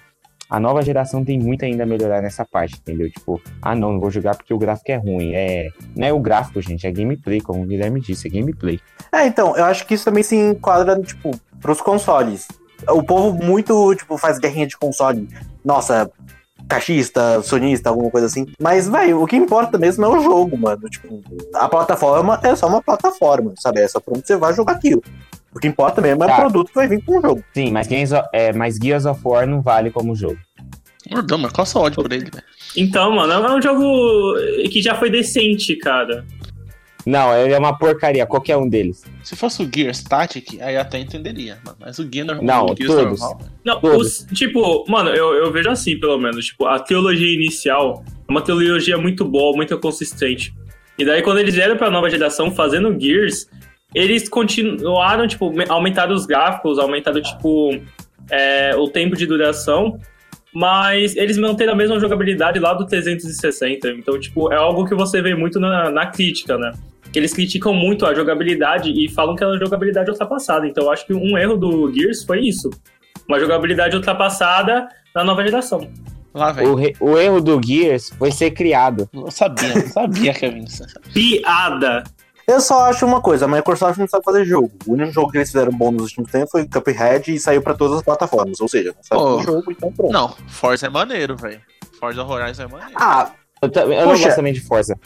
A nova geração tem muito ainda a melhorar nessa parte, entendeu? Tipo, ah, não, não vou jogar porque o gráfico é ruim. É, não é o gráfico, gente, é gameplay, como o Guilherme disse, é gameplay. É, então, eu acho que isso também se enquadra, tipo, pros consoles. O povo muito, tipo, faz guerrinha de console. Nossa, cachista, sonista, alguma coisa assim. Mas, velho, o que importa mesmo é o jogo, mano. Tipo, a plataforma é só uma plataforma, sabe? É só pra onde você vai jogar aquilo. O que importa mesmo é o produto que vai vir com o jogo. Sim, mas, Gears of, é, mas Gears of War não vale como jogo. Mordão, mas qual o seu ódio por ele, velho? Então, mano, é um jogo que já foi decente, cara. Não, ele é uma porcaria, qualquer um deles. Se fosse o Gear Static, aí até entenderia, mano. Mas o Gear normal. Não, o Gears todos. normal, Não, Todos. os, tipo, mano, eu, eu vejo assim, pelo menos. Tipo, a trilogia inicial é uma trilogia muito boa, muito consistente. E daí, quando eles vieram pra nova geração fazendo Gears, eles continuaram, tipo, me- aumentaram os gráficos, aumentaram, tipo, é, o tempo de duração. Mas eles manteram a mesma jogabilidade lá do 360. Então, tipo, é algo que você vê muito na, na crítica, né? Que eles criticam muito a jogabilidade e falam que é uma jogabilidade ultrapassada. Então, eu acho que um erro do Gears foi isso. Uma jogabilidade ultrapassada na nova geração. Lá. O, re- o erro do Gears foi ser criado. Eu sabia, eu sabia isso. Piada! Eu só acho uma coisa, a Microsoft não sabe fazer jogo. O único jogo que eles fizeram bom nos últimos tempos foi Cuphead e saiu pra todas as plataformas. Ou seja, não sabe fazer jogo, então pronto. Não, Forza é maneiro, velho. Forza Horizon é maneiro. Ah, Eu, eu não gosto também de Forza.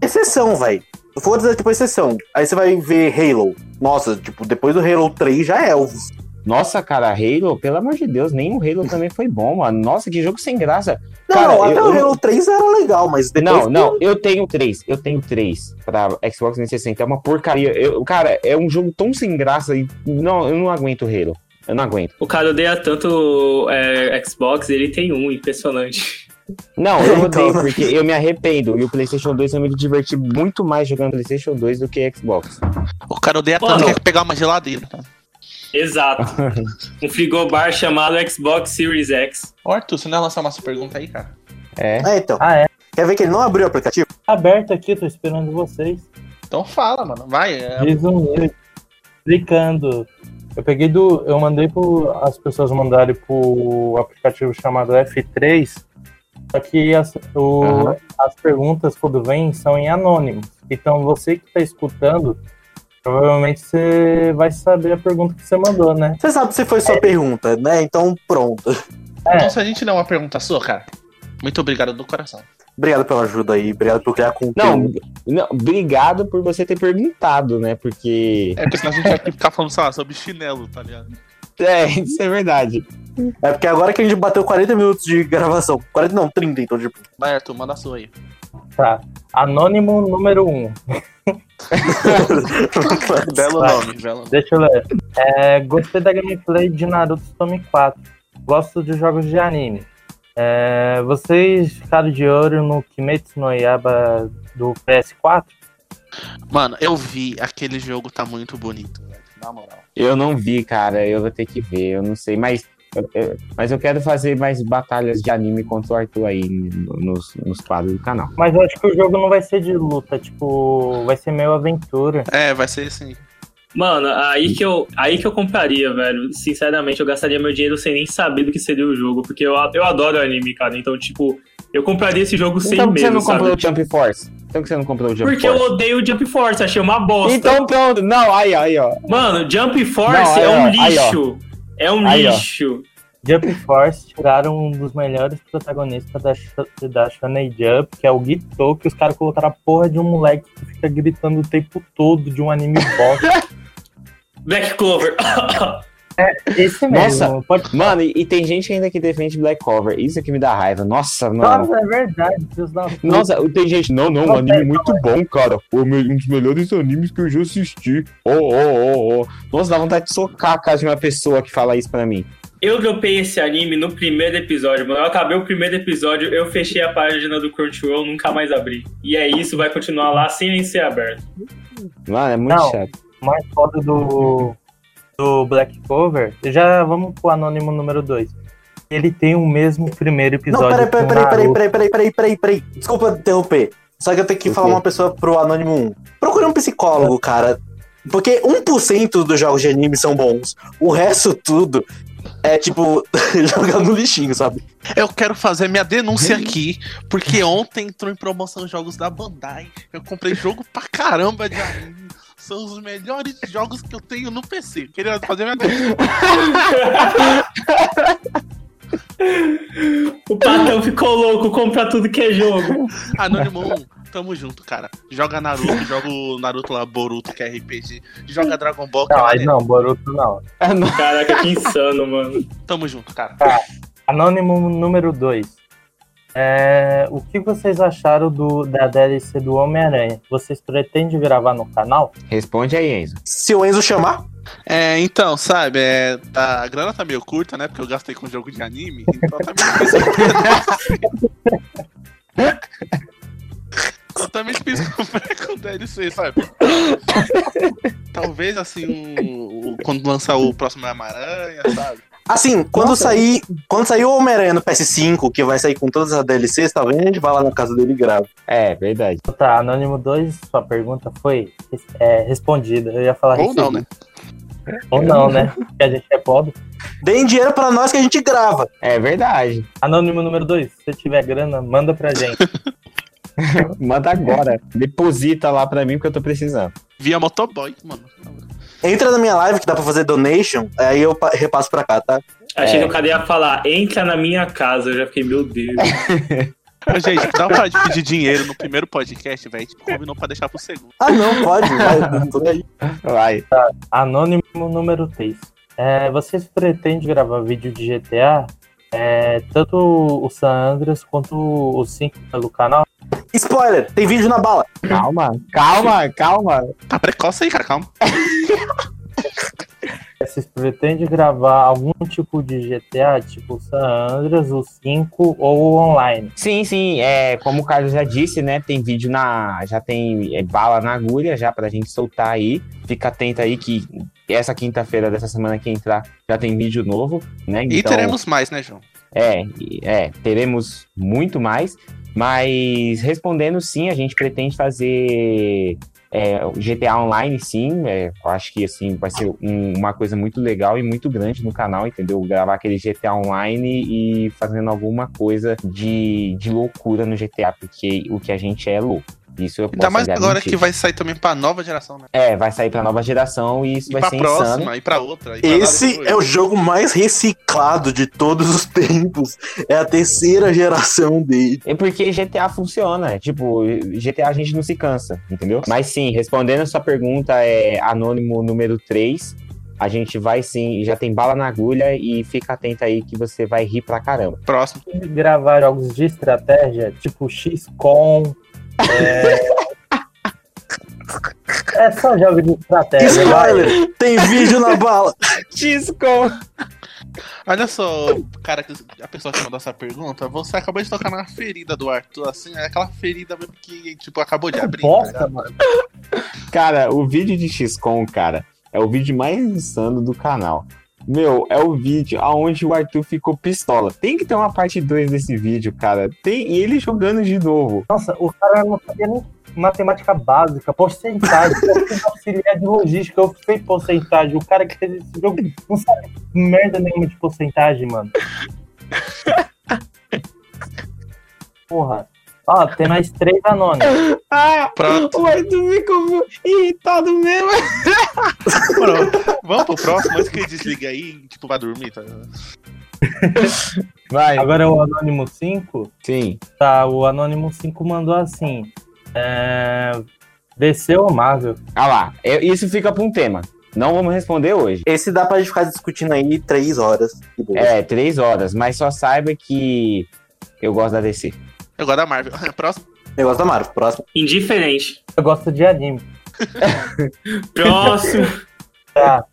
exceção, velho. Forza é tipo exceção. Aí você vai ver Halo. Nossa, tipo, depois do Halo 3 já é Elvos. Nossa, cara, Halo, pelo amor de Deus, nem o Halo também foi bom, mano. Nossa, que jogo sem graça. Não, Cara, até eu- o Halo 3 era legal, mas depois. Não, não, eu tenho três. Eu tenho três pra Xbox 360. É uma porcaria. Eu, cara, é um jogo tão sem graça e não, eu não aguento o Halo. Eu não aguento. O cara odeia tanto é, Xbox, ele tem um, impressionante. Não, eu (laughs) Então, odeio, porque eu me arrependo. E o PlayStation 2 eu me diverti muito mais jogando PlayStation 2 do que Xbox. O cara odeia Mano. tanto que quer pegar uma geladeira. Exato. (laughs) um frigobar chamado Xbox Series X. Ô, Arthur, você não ia lançar uma pergunta aí, cara? É. É, então. Ah, é. Quer ver que ele não abriu o aplicativo? Tá aberto aqui, tô esperando vocês. Então fala, mano. Vai. é- Diz um explicando. Eu peguei do. Eu mandei pro, as pessoas mandarem pro aplicativo chamado F3. Só que as, o- Aham. as perguntas, quando vêm, são em anônimo. Então você que tá escutando, provavelmente você vai saber a pergunta que você mandou, né? Você sabe se foi sua pergunta, né? Então pronto. É. Então, se a gente não é uma pergunta sua, cara, muito obrigado do coração. Obrigado pela ajuda aí, obrigado por criar Não, conteúdo. não, obrigado por você ter perguntado, né? Porque. É, porque senão a gente vai aqui ficar falando, sei lá, sobre chinelo, tá ligado? (laughs) É, isso é verdade. É porque agora que a gente bateu 40 minutos de gravação. 40 não, 30, então tipo. Vai, Arthur, manda a sua aí. Tá. Anônimo número 1. Um. (laughs) Belo Vai. nome, belo nome. Deixa eu ler. É, gostei da gameplay de Naruto Storm 4. Gosto de jogos de anime. É, vocês ficaram de olho no Kimetsu no Yaba do PS4? Mano, eu vi, aquele jogo tá muito bonito, velho. Na moral. Eu não vi, cara. Eu vou ter que ver. Eu não sei. Mas eu, eu- mas eu quero fazer mais batalhas de anime contra o Arthur aí no- nos, nos quadros do canal. Mas eu acho que o jogo não vai ser de luta, tipo, vai ser meio aventura. É, vai ser assim. Mano, aí que eu, aí que eu compraria, velho. Sinceramente, eu gastaria meu dinheiro sem nem saber do que seria o jogo, porque eu, eu adoro anime, cara. Então, tipo, eu compraria esse jogo sem então por que você medo, não sabe? comprou o Jump Force? Então por que você não comprou o Jump Porque eu Force? odeio o Jump Force, achei uma bosta. Então pronto. Não, aí, aí, ó. Mano, Jump Force Não, aí, é um ó, aí, lixo. É um Aí, ó. lixo. Jump Force tiraram um dos melhores protagonistas da, da Shonen Jump, que é o Gito, que os caras colocaram a porra de um moleque que fica gritando o tempo todo de um anime bosta. (laughs) Black Clover. Esse mesmo. Nossa, pode Mano, e, e tem gente ainda que defende Black Cover. Isso é que me dá raiva. Nossa, mano. Nossa, é verdade. Deus. Nossa, tem gente. Não, não, Não, anime pera, muito bom, cara. Foi um dos melhores animes que eu já assisti. Oh, oh, oh, oh. Nossa, dá vontade de socar a cara de uma pessoa que fala isso pra mim. Eu dropei esse anime no primeiro episódio, mano. Eu acabei o primeiro episódio, eu fechei a página do Crunchyroll, nunca mais abri. E é isso, vai continuar lá sem nem ser aberto. Mano, é muito Não. chato. O mais foda do, do Black Cover, já vamos pro anônimo número 2. Ele tem o mesmo primeiro Não, episódio. peraí, peraí, peraí, peraí, peraí, peraí, peraí, peraí, peraí. Desculpa interromper. Só que eu tenho que falar uma pessoa pro Anônimo 1. Procure um psicólogo, cara. Porque 1% dos jogos de anime são bons. O resto tudo é tipo (laughs) jogar no lixinho, sabe? Eu quero fazer minha denúncia aqui, porque ontem entrou em promoção jogos da Bandai. Eu comprei jogo pra caramba de anime. São os melhores jogos que eu tenho no PC. Queria fazer minha. (laughs) O Patão ficou louco, compra tudo que é jogo. Anônimo 1, tamo junto, cara. Joga Naruto, joga o Naruto lá, Boruto, que é RPG. Joga Dragon Ball, que é Não, maneiro. não, Boruto não. Não. Caraca, que insano, mano. Tamo junto, cara. Anônimo número 2. É, o que vocês acharam do, da DLC do Homem-Aranha? Vocês pretendem gravar no canal? Responde aí, Enzo. Se o Enzo chamar, É, então, sabe, é, a grana tá meio curta, né? Porque eu gastei com jogo de anime, então tá meio difícil. Eu também fiz com DLC, sabe? Talvez assim, um- um- quando lançar o próximo Homem-Aranha, sabe? Assim, quando Nossa. sair, quando sair o Homem-Aranha no PS5, que vai sair com todas as DLCs, talvez a gente vá lá na casa dele e grava. É, verdade. Tá, Anônimo 2, sua pergunta foi é, respondida. Eu ia falar Ou não, né? Ou não, né? Porque a gente é pobre. Deem dinheiro pra nós que a gente grava. É verdade. Anônimo número 2, se tiver grana, manda pra gente. (laughs) Manda agora. Deposita lá pra mim porque eu tô precisando. Via motoboy, mano. Entra na minha live que dá pra fazer donation, aí eu pa- repasso pra cá, tá? Achei É. que o cara ia falar, entra na minha casa. Eu já fiquei, meu Deus. (laughs) Gente, dá pra pedir dinheiro no primeiro podcast, velho. Tipo, combinou pra deixar pro segundo. Ah, não, pode, vai, (laughs) aí. Vai. Anônimo número 3. É, vocês pretendem gravar vídeo de GTA? É, tanto o San Andreas quanto o 5 pelo canal? Spoiler, tem vídeo na bala. Calma, calma, calma. Tá precoce aí, cara, calma. (laughs) (laughs) vocês pretendem gravar algum tipo de GTA, tipo San Andreas, o 5 ou online? Sim, sim, é, como o Carlos já disse, né? Tem vídeo na. Já tem é, bala na agulha já pra gente soltar aí. Fica atento aí que essa quinta-feira dessa semana que entrar já tem vídeo novo, né? E teremos mais, né, João? É, é, teremos muito mais, mas respondendo sim, a gente pretende fazer é, GTA Online, sim, é, acho que assim vai ser um- uma coisa muito legal e muito grande no canal, entendeu? Gravar aquele GTA Online e fazendo alguma coisa de, de loucura no GTA, porque o que a gente é louco. Isso eu posso Ainda mais agora que vai sair também pra nova geração, né? É, vai sair pra nova geração e isso E vai pra ser próxima, insano. e pra outra. e pra Esse é o jogo mais reciclado de todos os (laughs) tempos. É a terceira geração dele. É porque GTA funciona. Tipo, GTA a gente não se cansa, entendeu? Mas sim, respondendo a sua pergunta, é anônimo número 3. A gente vai sim, já tem bala na agulha e fica atento aí que você vai rir pra caramba. Próximo. Gravar jogos de estratégia, tipo XCOM. É, é só jogo de estratégia. Spoiler! Tem vídeo na bala! (laughs) Disco! Olha só, cara, que- a pessoa que mandou essa pergunta, você acabou de tocar na ferida do Arthur, assim, é aquela ferida mesmo que, tipo, acabou de abrir. tá Bosta, mano. Cara, o vídeo de XCOM, cara, é o vídeo mais insano do canal. Meu, é o vídeo aonde o Arthur ficou pistola. Tem que ter uma parte 2 desse vídeo, cara. Tem e ele jogando de novo. Nossa, o cara não sabia nem matemática básica, porcentagem. (laughs) Fiz auxiliar de logística, eu fiz porcentagem. O cara que fez esse jogo não sabe merda nenhuma de porcentagem, mano. (laughs) Porra. Ó, tem mais três anônimos. Ah, Pronto. o Arthur ficou irritado mesmo. Pronto. Vamos pro próximo, antes que ele desliga aí, tipo, vai dormir, tá? Vai. Agora é o Anônimo 5. Sim. Tá, o Anônimo 5 mandou assim. É... DC ou Marvel? Ah lá, é- isso fica pra um tema. Não vamos responder hoje. Esse dá pra gente ficar discutindo aí três horas. É, três horas, mas só saiba que eu gosto da DC. Eu gosto da Marvel. (laughs) Próximo. Negócio da Marvel. Próximo. Indiferente. Eu gosto de anime. (laughs) Próximo. (laughs) Tá.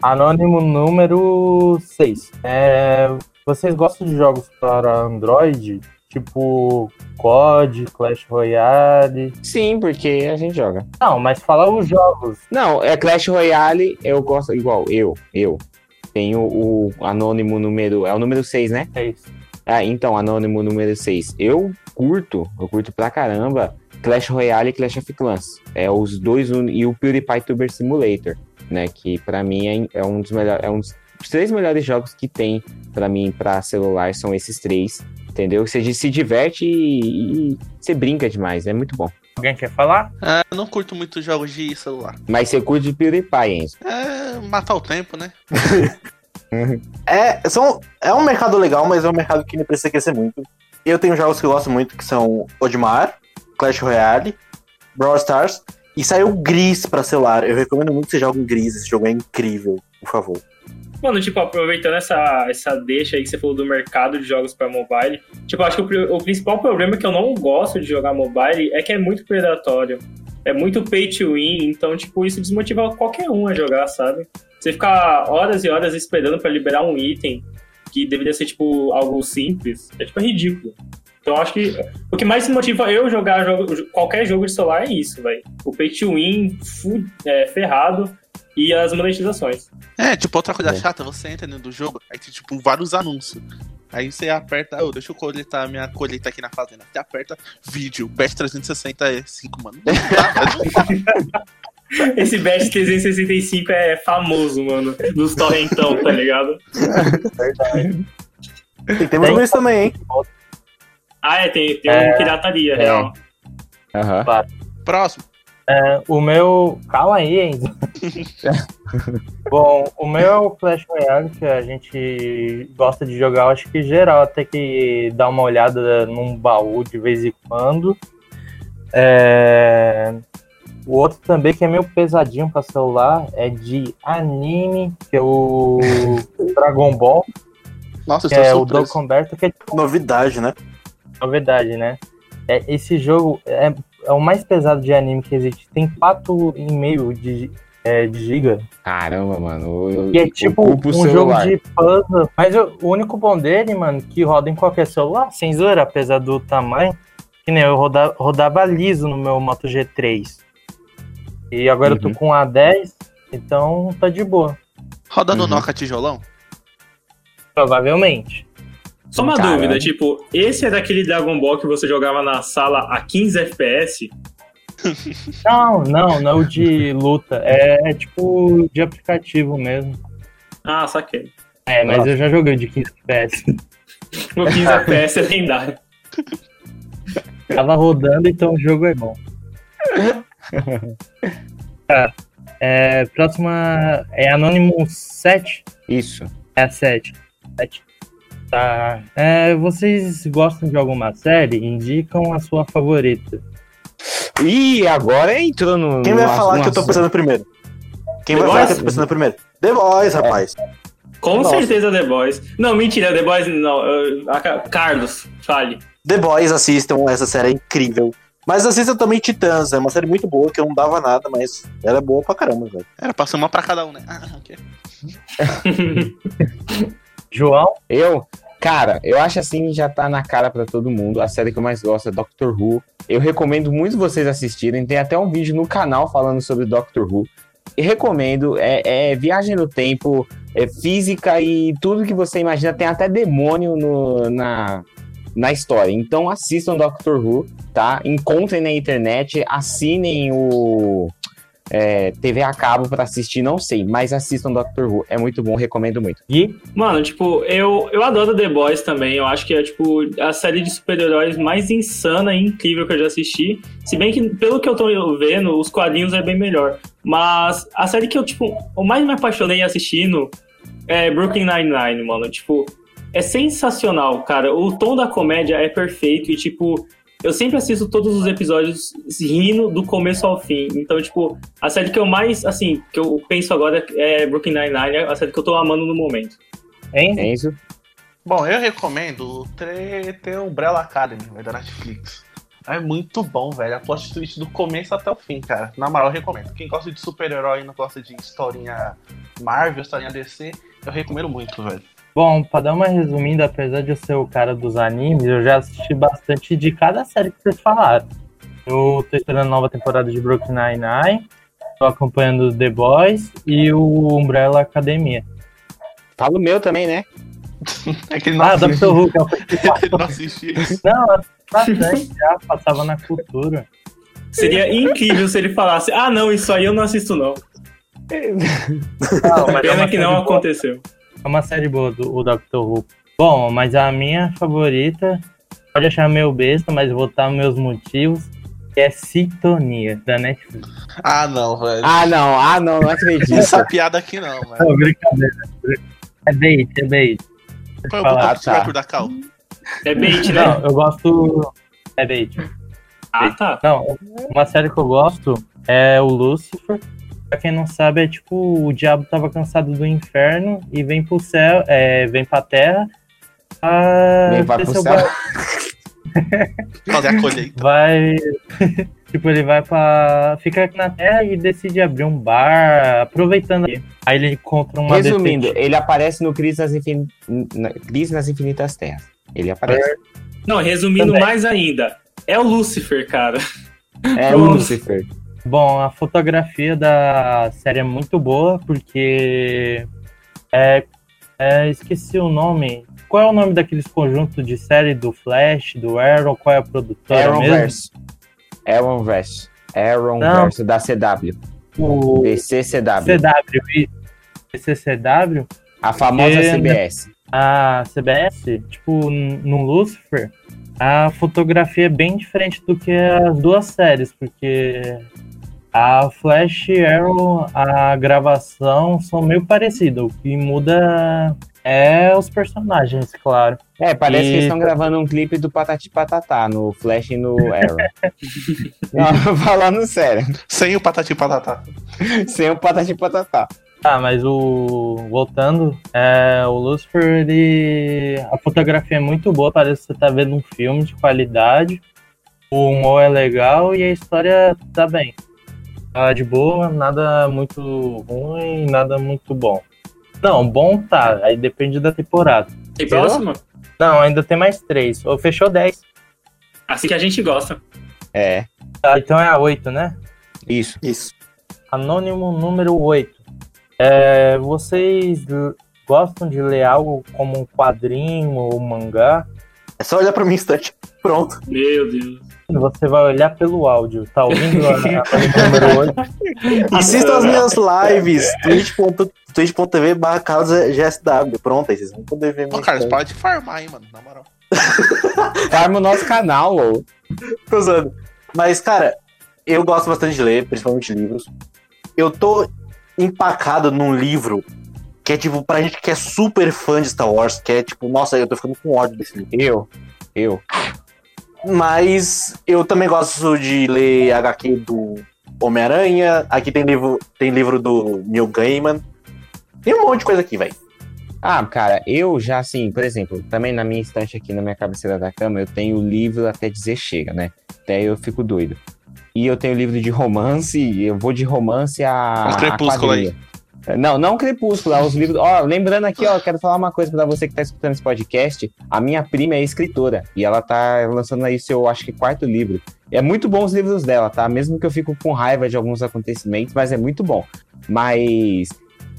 Anônimo número 6. É, vocês gostam de jogos para Android? Tipo COD, Clash Royale? Sim, porque a gente joga. Não, mas fala os jogos. Não, é Clash Royale, eu gosto igual, eu, eu. Tenho o anônimo número, é o número 6, né? É isso. Ah, então, anônimo número 6. Eu curto, eu curto pra caramba Clash Royale e Clash of Clans. É os dois, e o PewDiePie Tuber Simulator, né? Que pra mim é, é um dos melhores, é um dos os três melhores jogos que tem pra mim pra celular são esses três, entendeu? Você se diverte e, e você brinca demais, é muito bom. Alguém quer falar? Ah, eu não curto muito jogos de celular. Mas você curte PewDiePie, Enzo. É matar o tempo, né? (laughs) É, são, é um mercado legal, mas é um mercado que precisa crescer muito. Eu tenho jogos que eu gosto muito, que são Odmar, Clash Royale, Brawl Stars, e saiu Gris pra celular. Eu recomendo muito que você jogue Gris, esse jogo é incrível, por favor. Mano, tipo, aproveitando essa, essa deixa aí que você falou do mercado de jogos pra mobile, tipo, acho que o, o principal problema que eu não gosto de jogar mobile é que é muito predatório. É muito pay to win, então, tipo, isso desmotiva qualquer um a jogar, sabe? Você ficar horas e horas esperando pra liberar um item que deveria ser, tipo, algo simples, é, tipo, é ridículo. Então, acho que o que mais motiva eu jogar jogo- qualquer jogo de celular é isso, velho. O pay to win é, ferrado e as monetizações. É, tipo, outra coisa É. chata, você entra dentro do jogo, aí tem, tipo, vários anúncios. Aí você aperta, ô, deixa eu coletar a minha colheita aqui na fazenda. Você aperta vídeo, Best 365, mano. Não dá, velho. (laughs) Esse Best 365 é famoso, mano. Dos torrentão, tá ligado? E temos Tem- Gris também, hein? Ah, é, tem, tem É, uma pirataria, é. real. Aham. Próximo. É, o meu. Calma aí, Enzo. (laughs) Bom, o meu é o Clash Royale, que a gente gosta de jogar, acho que geral, até que dá uma olhada num baú de vez em quando. É, O outro também, que é meio pesadinho pra celular, é de anime, que é o (laughs) Dragon Ball, Nossa, que estou é o. Dokkan que é Novidade, né? novidade, né? É, esse jogo é, é o mais pesado de anime que existe. Tem 4,5 de é, giga. Caramba, mano. eu- E é tipo um jogo de puzzle. Mas o, o único bom dele, mano, que roda em qualquer celular, sem zoeira, apesar do tamanho. Que nem eu roda- rodava liso no meu Moto G3. E agora eu tô Uhum. com a 10, então tá de boa. Roda no Uhum. Nokia tijolão? Provavelmente. Só uma Caralho. dúvida, tipo, esse é daquele Dragon Ball que você jogava na sala a 15 FPS? (laughs) Não, não, não é o de luta. É, é tipo de aplicativo mesmo. Ah, saquei. É, mas Nossa. eu já joguei de 15 FPS. O 15 FPS é lendário. Tava rodando, então o jogo é bom. (laughs) (laughs) Tá. É, próxima é Anonymous 7. Isso. É a 7. 7. Tá. É, vocês gostam de alguma série? Indicam a sua favorita. Ih, agora entrou no. Quem vai no- falar que eu tô pensando primeiro? Quem The vai falar que eu Boys? tô pensando primeiro? The Boys, rapaz. Com Nossa. certeza The Boys. Não, mentira, The Boys não. eu- a Ca- Carlos, fale. The Boys, assistam, essa série é incrível. Mas assistam também Titãs, é uma série muito boa que eu não dava nada, mas ela é boa pra caramba, velho. Era pra ser uma pra cada um, né? Ah, ok. (laughs) João? Eu, cara, eu acho assim já tá na cara pra todo mundo. A série que eu mais gosto é Doctor Who. Eu recomendo muito vocês assistirem. Tem até um vídeo no canal falando sobre Doctor Who. E recomendo, é, é viagem no tempo, é física e tudo que você imagina. Tem até demônio no- na, na história. Então assistam Doctor Who, tá? Encontrem na internet, assinem o é, TV a cabo pra assistir, não sei, mas assistam Doctor Who. É muito bom, recomendo muito. Gui? Mano, tipo, eu, eu adoro The Boys também. Eu acho que é, tipo, a série de super-heróis mais insana e incrível que eu já assisti. Se bem que, pelo que eu tô vendo, os quadrinhos é bem melhor. Mas a série que eu, tipo, o mais me apaixonei assistindo é Brooklyn Nine-Nine, mano. Tipo, é sensacional, cara. O tom da comédia é perfeito e, tipo, eu sempre assisto todos os episódios rindo do começo ao fim. Então, tipo, a série que eu mais, assim, que eu penso agora é Brooklyn Nine-Nine, é a série que eu tô amando no momento. Hein? Enzo? Bom, eu recomendo ter, Umbrella Academy, velho, da Netflix. É muito bom, velho. A plot twist do começo até o fim, cara. Na moral, eu recomendo. Quem gosta de super-herói e não gosta de historinha Marvel, historinha DC, eu recomendo muito, velho. Bom, pra dar uma resumida, apesar de eu ser o cara dos animes, eu já assisti bastante de cada série que vocês falaram. Eu tô esperando a nova temporada de Brooklyn Nine-Nine, tô acompanhando The Boys e o Umbrella Academia. Fala o meu também, né? (laughs) É que ele não Ah, assiste. Dr. Who, que é (laughs) não assiste isso. Não, assisti bastante já, passava na cultura. Seria incrível se ele falasse: Ah, não, isso aí eu não assisto, não. Não, mas é Pena uma que não boa. aconteceu. É uma série boa, do, o Doctor Who. Bom, mas a minha favorita, pode achar meio besta, mas vou botar meus motivos, que é Sintonia, da Netflix. Ah, não, velho. Ah, não, ah, não, não acredito. Essa piada aqui não, velho. Não, brincadeira. É bait, é bait. Qual é o botão que você tá. vai por cal? É bait, né? Não, eu gosto. É bait. Ah, tá. Não, uma série que eu gosto é o Lucifer. Pra quem não sabe, é tipo, o diabo tava cansado do inferno e vem pro céu, é, vem pra terra. pra Vem pra pro seu céu. ba- (laughs) Fazer a colheita. Vai. (laughs) tipo, ele vai pra. Fica aqui na terra e decide abrir um bar, aproveitando aí. Aí ele encontra uma Resumindo, detetive. ele aparece no Crise nas, Infin... nas Infinitas Terras. Ele aparece. Não, resumindo Também. mais ainda. É o Lucifer, cara. É (laughs) Pronto. Lucifer. Bom, a fotografia da série é muito boa, porque. É, é, esqueci o nome. Qual é o nome daqueles conjuntos de série do Flash, do Arrow? Qual é a produtora mesmo? Arrowverse. Arrowverse. Arrowverse da CW. O DCCW. CW A famosa CBS. a CBS, tipo, no Lucifer, a fotografia é bem diferente do que as duas séries, porque a Flash e Arrow, a gravação são meio parecidas. O que muda é os personagens, claro. É, parece que eles E- estão gravando um clipe do Patati Patatá no Flash e no Arrow. (laughs) Não, (laughs) falando sério. Sem o patati patatá. Sem o Patati Patatá. Ah, mas o. Voltando, é, o Lucifer, ele. A fotografia é muito boa, parece que você tá vendo um filme de qualidade. O humor é legal e a história tá bem. Tá de boa, nada muito ruim, nada muito bom. Não, bom tá, aí depende da temporada. Tem próxima? Não, ainda tem mais três. Ou fechou 10. Assim que a gente gosta. É, Tá, então é a 8, né? isso. Isso. Anônimo número 8. É, vocês gostam de ler algo como um quadrinho ou mangá? É só olhar pra minha estante. Pronto. Meu Deus. Você vai olhar pelo áudio. Tá ouvindo a, a 8? (laughs) Assistam as minhas lives. twitch.tv barra Carlos GSW. Pronto, aí vocês vão poder ver Ô, minha Carlos, para de farmar, hein, mano, na moral. (laughs) Farma o nosso canal, ô. Tô usando. Mas, cara, eu gosto bastante de ler, principalmente livros. Eu tô empacado num livro que é tipo, pra gente que é super fã de Star Wars, que é tipo, nossa, eu tô ficando com ódio desse livro. Eu, eu. Mas eu também gosto de ler HQ do Homem-Aranha. Aqui tem livro, tem livro do Neil Gaiman. Tem um monte de coisa aqui, velho. Ah, cara, eu já assim, por exemplo, também na minha estante aqui na minha cabeceira da cama, eu tenho o livro até dizer chega, né? Até eu fico doido. E eu tenho livro de romance, e eu vou de romance a. Um a Crepúsculo quadrilha. Não, não Crepúsculo, é os livros. Ó, lembrando aqui, ó, quero falar uma coisa pra você que tá escutando esse podcast. A minha prima é escritora e ela tá lançando aí seu, acho que quarto livro. É muito bom os livros dela, tá? Mesmo que eu fico com raiva de alguns acontecimentos, mas é muito bom. Mas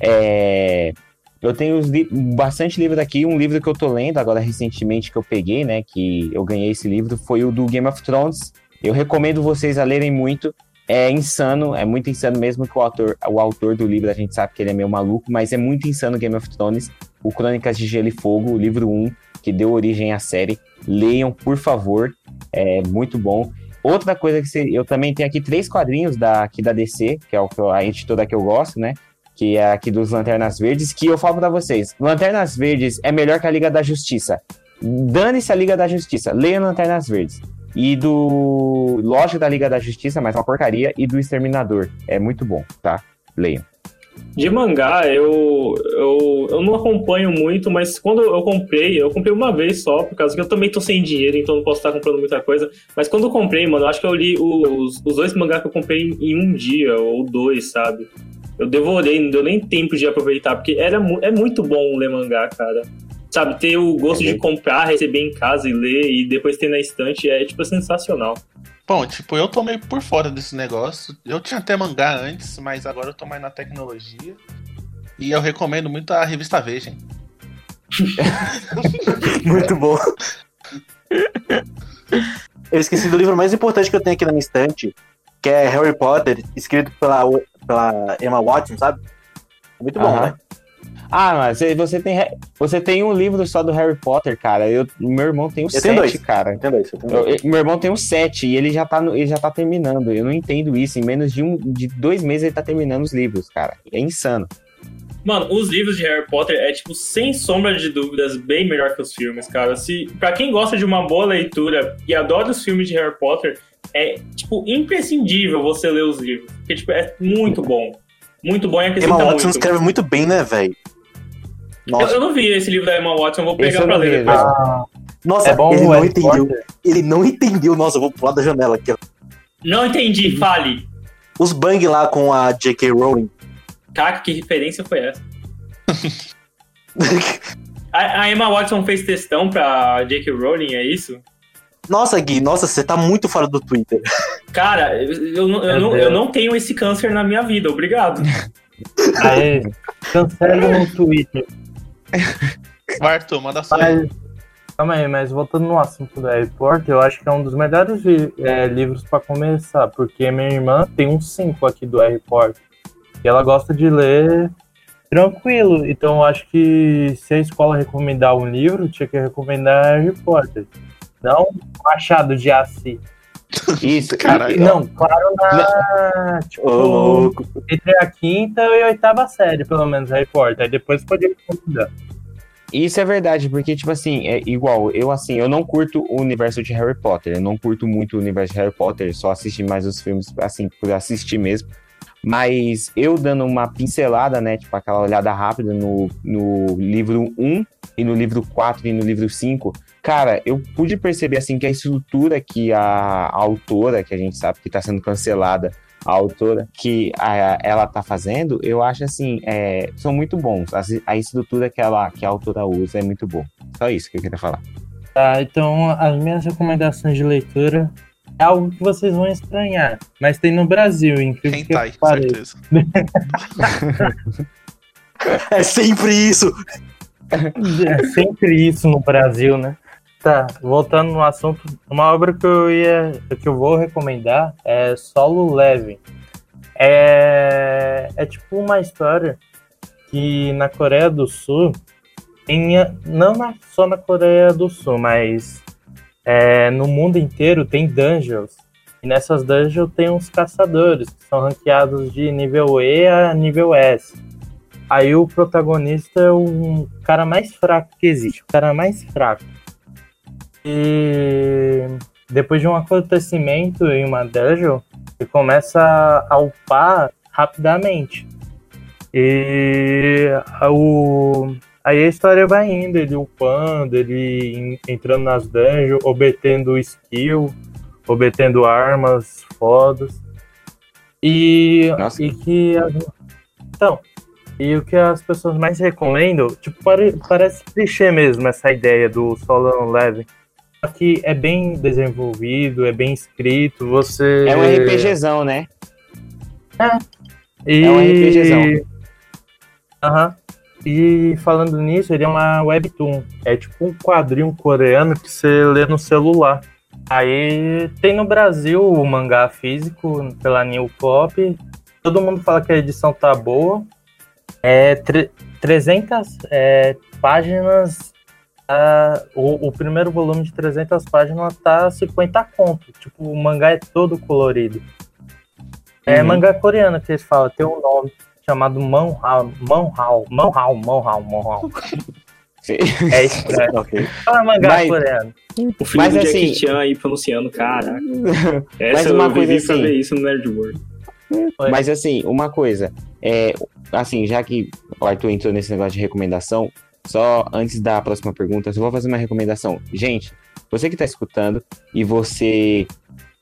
é, eu tenho li- bastante livro aqui. Um livro que eu tô lendo agora recentemente que eu peguei, né? Que eu ganhei esse livro foi o do Game of Thrones. Eu recomendo vocês a lerem muito. É insano, é muito insano mesmo que o autor, o autor do livro, a gente sabe que ele é meio maluco, mas é muito insano Game of Thrones, o Crônicas de Gelo e Fogo, o livro 1, que deu origem à série. Leiam, por favor, é muito bom. Outra coisa que você- eu também tenho aqui três quadrinhos da, aqui da DC, que é o a editora que eu gosto, né? Que é aqui dos Lanternas Verdes, que eu falo pra vocês. Lanternas Verdes é melhor que a Liga da Justiça. Dane-se a Liga da Justiça. Leia Lanternas Verdes. E do. Lógico da Liga da Justiça, mas uma porcaria. E do Exterminador. É muito bom, tá? Leiam. De mangá, eu, eu, eu não acompanho muito, mas quando eu comprei, eu comprei uma vez só, por causa que eu também tô sem dinheiro, então não posso estar comprando muita coisa. Mas quando eu comprei, mano, eu acho que eu li os, os dois mangá que eu comprei em um dia, ou dois, sabe? Eu devorei, não deu nem tempo de aproveitar, porque era, é muito bom ler mangá, cara. Sabe, ter o gosto É de mesmo. comprar, receber em casa e ler, e depois ter na estante é, tipo, sensacional. Bom, tipo, eu tô meio por fora desse negócio. Eu tinha até mangá antes, mas agora eu tô mais na tecnologia. E eu recomendo muito a revista Veja. (laughs) Muito bom. Eu esqueci do livro mais importante que eu tenho aqui na minha estante, que é Harry Potter, escrito pela, pela Emma Watson, sabe? Muito bom, né? Ah, mas você- tem, você tem um livro só do Harry Potter, cara. Eu, meu irmão tem o tenho sete, dois. cara. Entendeu isso? Eu tenho- Eu- eu- meu irmão tem o 7 e ele já, tá no- ele já tá terminando. Eu não entendo isso. Em menos de, um, de dois meses ele tá terminando os livros, cara. É insano. Mano, os livros de Harry Potter é, tipo, sem sombra de dúvidas, bem melhor que os filmes, cara. Se, pra quem gosta de uma boa leitura e adora os filmes de Harry Potter, é, tipo, imprescindível você ler os livros. Porque, tipo, é muito bom. Muito bom e acrescenta Emma Watson muito. escreve muito bem, né, velho? Eu, Nossa, eu não vi esse livro da Emma Watson, vou pegar pra ler depois. Ah, nossa é bom ele o não entendeu. Ele não entendeu. Nossa, eu vou pular da janela aqui, ó. Não entendi, fale. Os bang lá com a J.K. Rowling. Caraca, que referência foi essa? (laughs) A, a Emma Watson fez textão pra J.K. Rowling, é isso? nossa, Gui, nossa, você tá muito fora do Twitter. Cara, eu, eu não- eu não, eu não tenho esse câncer na minha vida, obrigado. (laughs) aí, cancela no Twitter. Arthur, manda só. Mas, calma aí, mas voltando no assunto da Harry Potter, eu acho que é um dos melhores é, livros pra começar, porque minha irmã tem uns 5 aqui do Harry Potter. E ela gosta de ler tranquilo. Então eu acho que se a escola recomendar um livro, tinha que recomendar Harry Potter. Não Machado de Assis. Isso, (laughs) Caralho. e- Não, claro, na. Tipo, louco. entre a quinta e a oitava série, pelo menos, Harry Potter. Aí depois pode recomendar. Isso é verdade, porque, tipo assim, é igual, eu assim, eu não curto o universo de Harry Potter, eu não curto muito o universo de Harry Potter, só assisti mais os filmes, assim, por assistir mesmo. Mas eu dando uma pincelada, né, tipo, aquela olhada rápida no, no livro 1 e no livro 4 e no livro 5, cara, eu pude perceber, assim, que a estrutura que a, a autora, que a gente sabe que tá sendo cancelada, a autora, que a- ela tá fazendo, eu acho assim, é, são muito bons. A, a estrutura que, ela, que a autora usa é muito boa. Só isso que eu queria falar. Tá, então as minhas recomendações de leitura é algo que vocês vão estranhar, mas tem no Brasil, incrível que Hentai, pareça. certeza. (laughs) É sempre isso. É sempre isso no Brasil, né? Tá, voltando no assunto, uma obra que eu ia, que eu vou recomendar é Solo Leve. É, é tipo uma história que na Coreia do Sul, em, não na- só na Coreia do Sul, mas é, no mundo inteiro tem dungeons. E nessas dungeons tem uns caçadores que são ranqueados de nível E a nível S. Aí o protagonista é um cara mais fraco que existe, o cara mais fraco. E depois de um acontecimento em uma dungeon, ele começa a upar rapidamente. E o, aí a história vai indo, ele upando, ele en- entrando nas dungeons, obtendo skill, obtendo armas fodas. E, Nossa. e que. Então, e o que as pessoas mais recomendam, tipo, pare- parece clichê mesmo essa ideia do solo leve. Só que é bem desenvolvido, é bem escrito, você. É um RPGzão, né? E... É um RPGzão. Aham. E falando nisso, ele é uma webtoon. É tipo um quadrinho coreano que você lê no celular. Aí tem no Brasil o mangá físico pela New Pop. Todo mundo fala que a edição tá boa. É tre- 300 é, páginas. ah, o, o primeiro volume de 300 páginas tá 50 conto. Tipo, o mangá é todo colorido. É Uhum. mangá coreano que eles falam, tem um nome chamado Manhao, Manhao, Manhao. Sim. É estranho. (laughs) Ok. Fala mangá Mas- coreano. O filho Mas do assim- Jackie Chan aí pronunciando, caraca. (laughs) Mas Essa uma eu coisa vivi pra assim- ver isso no Nerd World. Mas assim, uma coisa, é, assim, já que o Arthur entrou nesse negócio de recomendação, só antes da próxima pergunta, eu só vou fazer uma recomendação. Gente, você que tá escutando e você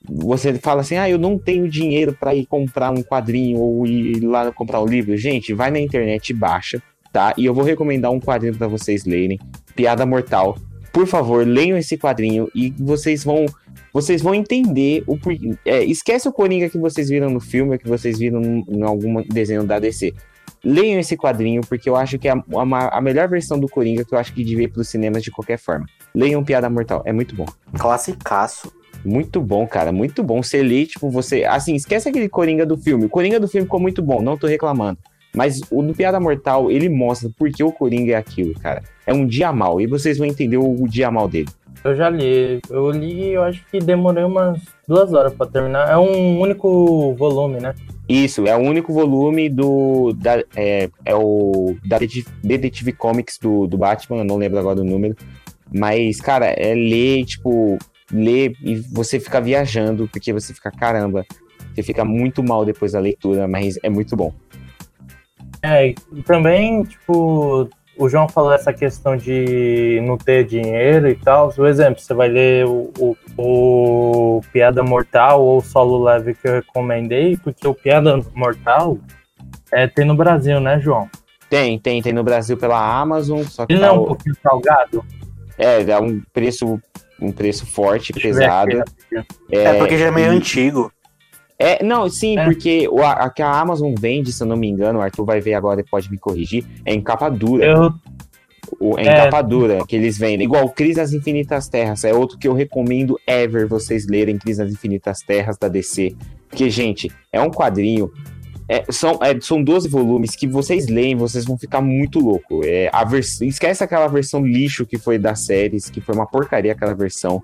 você fala assim: "Ah, eu não tenho dinheiro para ir comprar um quadrinho ou ir lá comprar um livro". Gente, vai na internet e baixa, tá? E eu vou recomendar um quadrinho para vocês lerem, Piada Mortal. Por favor, leiam esse quadrinho e vocês vão vocês vão entender o porquê. É, esquece o Coringa que vocês viram no filme, que vocês viram em algum desenho da DC. Leiam esse quadrinho, porque eu acho que é a, a, a melhor versão do Coringa que eu acho que devia ir pros cinemas de qualquer forma. Leiam Piada Mortal, é muito bom. Classicaço. Muito bom, cara, muito bom. Você lê, tipo, você. Assim, esquece aquele Coringa do filme. O Coringa do filme ficou muito bom, não tô reclamando. Mas o do Piada Mortal, ele mostra por que o Coringa é aquilo, cara. É um dia mal, e vocês vão entender o, o dia mal dele. Eu já li. Eu li, eu acho que demorei umas duas horas pra terminar. É um único volume, né? Isso, é o único volume do. Da, é, é o. Da Detetive, Comics do, do Batman, eu não lembro agora o número. Mas, cara, é ler, tipo, ler e você fica viajando, porque você fica, caramba, você fica muito mal depois da leitura, mas é muito bom. É, e também, tipo, o João falou essa questão de não ter dinheiro e tal. Por exemplo, você vai ler o, o, o Piada Mortal ou Solo Leve que eu recomendei, porque o Piada Mortal é, tem no Brasil, né, João? Tem, tem, tem no Brasil pela Amazon, só que Ele tá não é um o- pouquinho salgado? é, dá um preço, um preço forte, pesado. aqui, rapidinho. É, porque já é meio e- antigo. É, não, sim, É. porque o, a, que a Amazon vende, se eu não me engano, o Arthur vai ver agora e pode me corrigir, é em capa dura. Eu, O, é em É. capa dura que eles vendem. Igual Cris nas Infinitas Terras. É outro que eu recomendo ever vocês lerem Cris nas Infinitas Terras da DC. Porque, gente, é um quadrinho. É, são, é, são 12 volumes que vocês leem, vocês vão ficar muito louco. É, a vers... Esquece aquela versão lixo que foi das séries, que foi uma porcaria aquela versão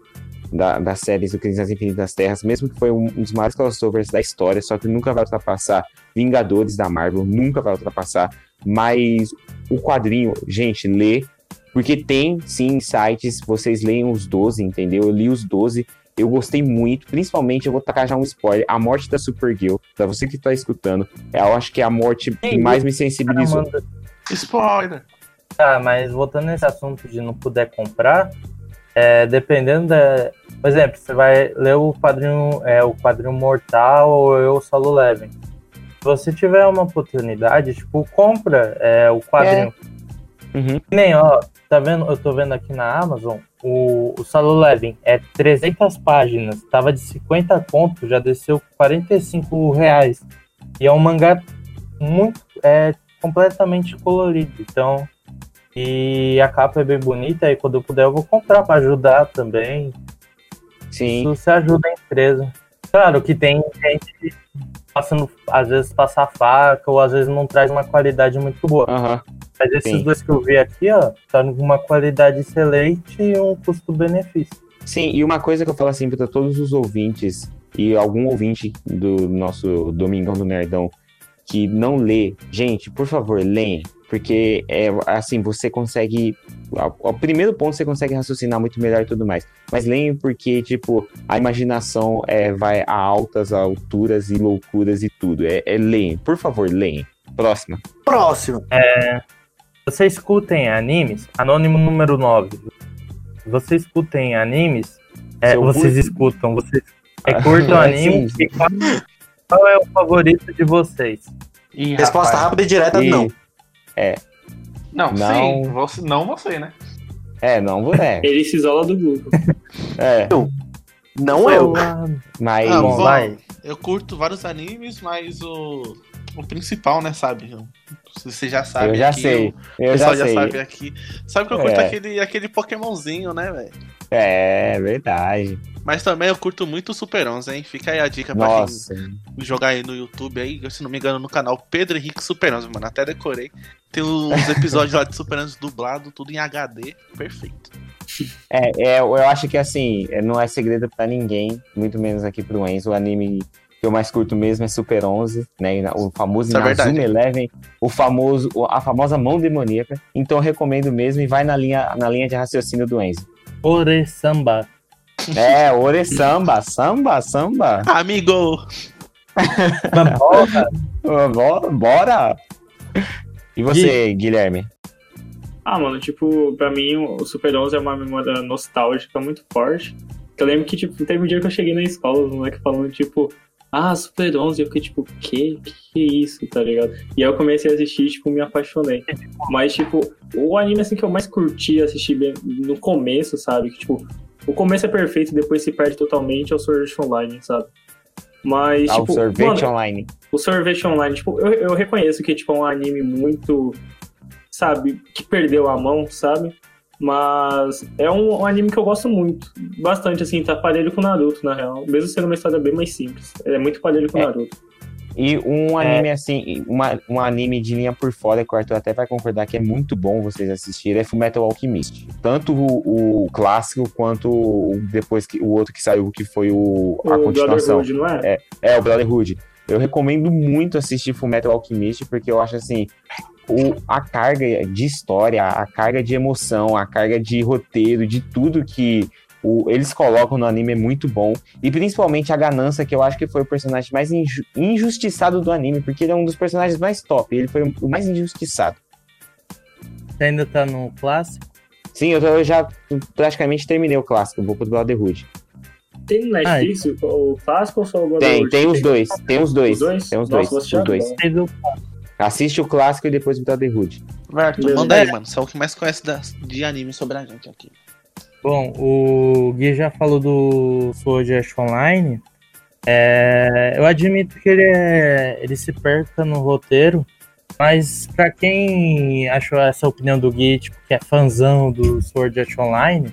da, das séries do Cris nas Infinitas Terras, mesmo que foi um, um dos maiores crossovers da história, só que nunca vai ultrapassar Vingadores da Marvel, nunca vai ultrapassar. Mas o quadrinho, gente, lê, porque tem sim sites, vocês leiam os 12, entendeu? Eu li os 12, eu gostei muito, principalmente eu vou tacar já um spoiler, a morte da Supergirl, pra você que tá escutando, eu acho que é a morte que mais me sensibilizou. manda- Spoiler. Tá, mas voltando nesse assunto de não puder comprar, é, dependendo da. Por exemplo, você vai ler o quadrinho, é, o quadrinho Mortal ou eu Solo Leveling. Se você tiver uma oportunidade, tipo, compra é, o quadrinho. Uhum. Nem, ó, tá vendo? Eu tô vendo aqui na Amazon, o, o Solo Leveling é 300 páginas, tava de 50 conto, já desceu 45 reais. E é um mangá muito, é completamente colorido, então, e a capa é bem bonita, e quando eu puder eu vou comprar pra ajudar também, Sim. isso você ajuda a empresa. Claro que tem gente passando, às vezes passa faca, ou às vezes não traz uma qualidade muito boa. Aham. Mas esses Sim. dois que eu vi aqui, ó, tá numa qualidade excelente e um custo-benefício. Sim, e uma coisa que eu falo assim para todos os ouvintes e algum ouvinte do nosso Domingão do Nerdão que não lê, gente, por favor, leem, porque é assim, você consegue o primeiro ponto você consegue raciocinar muito melhor e tudo mais. Mas leem porque tipo, a imaginação é, vai a altas alturas e loucuras e tudo. É, é leem, por favor, leem. Próxima. Próximo. Você escutem animes, Anônimo número 9. Você escutem animes, é, vocês curto. escutam, vocês é, curtam É, anime, sim. e qual, qual é o favorito de vocês? Ih, Resposta rapaz. rápida e direta, E- não. Não, Não. sim. Você, não você, né? É, não vou (laughs) é, Ele se isola do grupo. é, (laughs) Não eu. mas Ah, Bom, vai. Eu curto vários animes, mas o, o principal, né, sabe? Eu- Você já sabe. eu já aqui, sei, eu pessoal já já, sei. sabe aqui. Sabe que eu curto É. aquele, aquele Pokémonzinho, né, velho? É, verdade. Mas também eu curto muito o Super 11, hein? Fica aí a dica pra Nossa. quem jogar aí no YouTube aí, se não me engano, no canal Pedro Henrique Super 11, mano. Até decorei. Tem uns episódios lá de Super 11 dublado, tudo em HD. Perfeito. É, é, eu acho que assim, não é segredo pra ninguém, muito menos aqui pro Enzo. O anime que eu mais curto mesmo é Super 11, né? O famoso Isso é Inazuma. Eleven, o famoso, a famosa mão demoníaca. Então eu recomendo mesmo e vai na linha, na linha de raciocínio do Enzo. Ore Samba. (laughs) É, Ore Samba, samba, samba. Amigo! (laughs) Bora. Bora! bora. E você, Guilherme? Ah, mano, tipo, pra mim o Super 11 é uma memória nostálgica muito forte. Eu lembro que, tipo, teve um dia que eu cheguei na escola, os moleques falando, tipo, ah, Super 11. Eu fiquei, tipo, que? Que é isso, tá ligado? E aí eu comecei a assistir, tipo, me apaixonei. Mas, tipo, o anime, assim, que eu mais curti assistir bem no começo, sabe? Que, tipo, o começo é perfeito e depois se perde totalmente é o Sword Online, sabe? Mas, Ah, o tipo, sorvete mano, online. o Sorvete Online, tipo, eu, eu reconheço que tipo, é um anime muito, sabe, que perdeu a mão, sabe? Mas é um, um anime que eu gosto muito. Bastante, assim, tá parelho com Naruto, na real. Mesmo sendo uma história bem mais simples. É muito parelho com É. Naruto. E um anime assim, uma, um anime de linha por fora, que o Arthur até vai concordar que é muito bom vocês assistirem, é Fullmetal Alchemist. Tanto o, o clássico quanto o depois que o outro que saiu, que foi o, a o continuação. Brotherhood, não é? É, o Brotherhood. Eu recomendo muito assistir Fullmetal Alchemist, porque eu acho assim, o, a carga de história, a carga de emoção, a carga de roteiro, de tudo que o- eles colocam no anime é muito bom. E principalmente a ganância, que eu acho que foi o personagem mais inju- injustiçado do anime, porque ele é um dos personagens mais top, ele foi o mais injustiçado. Você ainda tá no clássico? Sim, eu, tô- eu já praticamente terminei o clássico, vou pro Brotherhood. Tem no Netflix o clássico ou só o Tem, Brotherhood? tem os dois, tem os dois. Os dois? Tem os Nossa, dois, os dois. Assiste o clássico e depois o Brotherhood. Vai, Arthur, manda aí, mano. Você é o que mais conhece das- de anime sobre a gente aqui. Bom, o Gui já falou do Sword Art Online. É, eu admito que ele, é, ele se perca no roteiro, mas pra quem achou essa opinião do Gui, tipo, que é fãzão do Sword Art Online,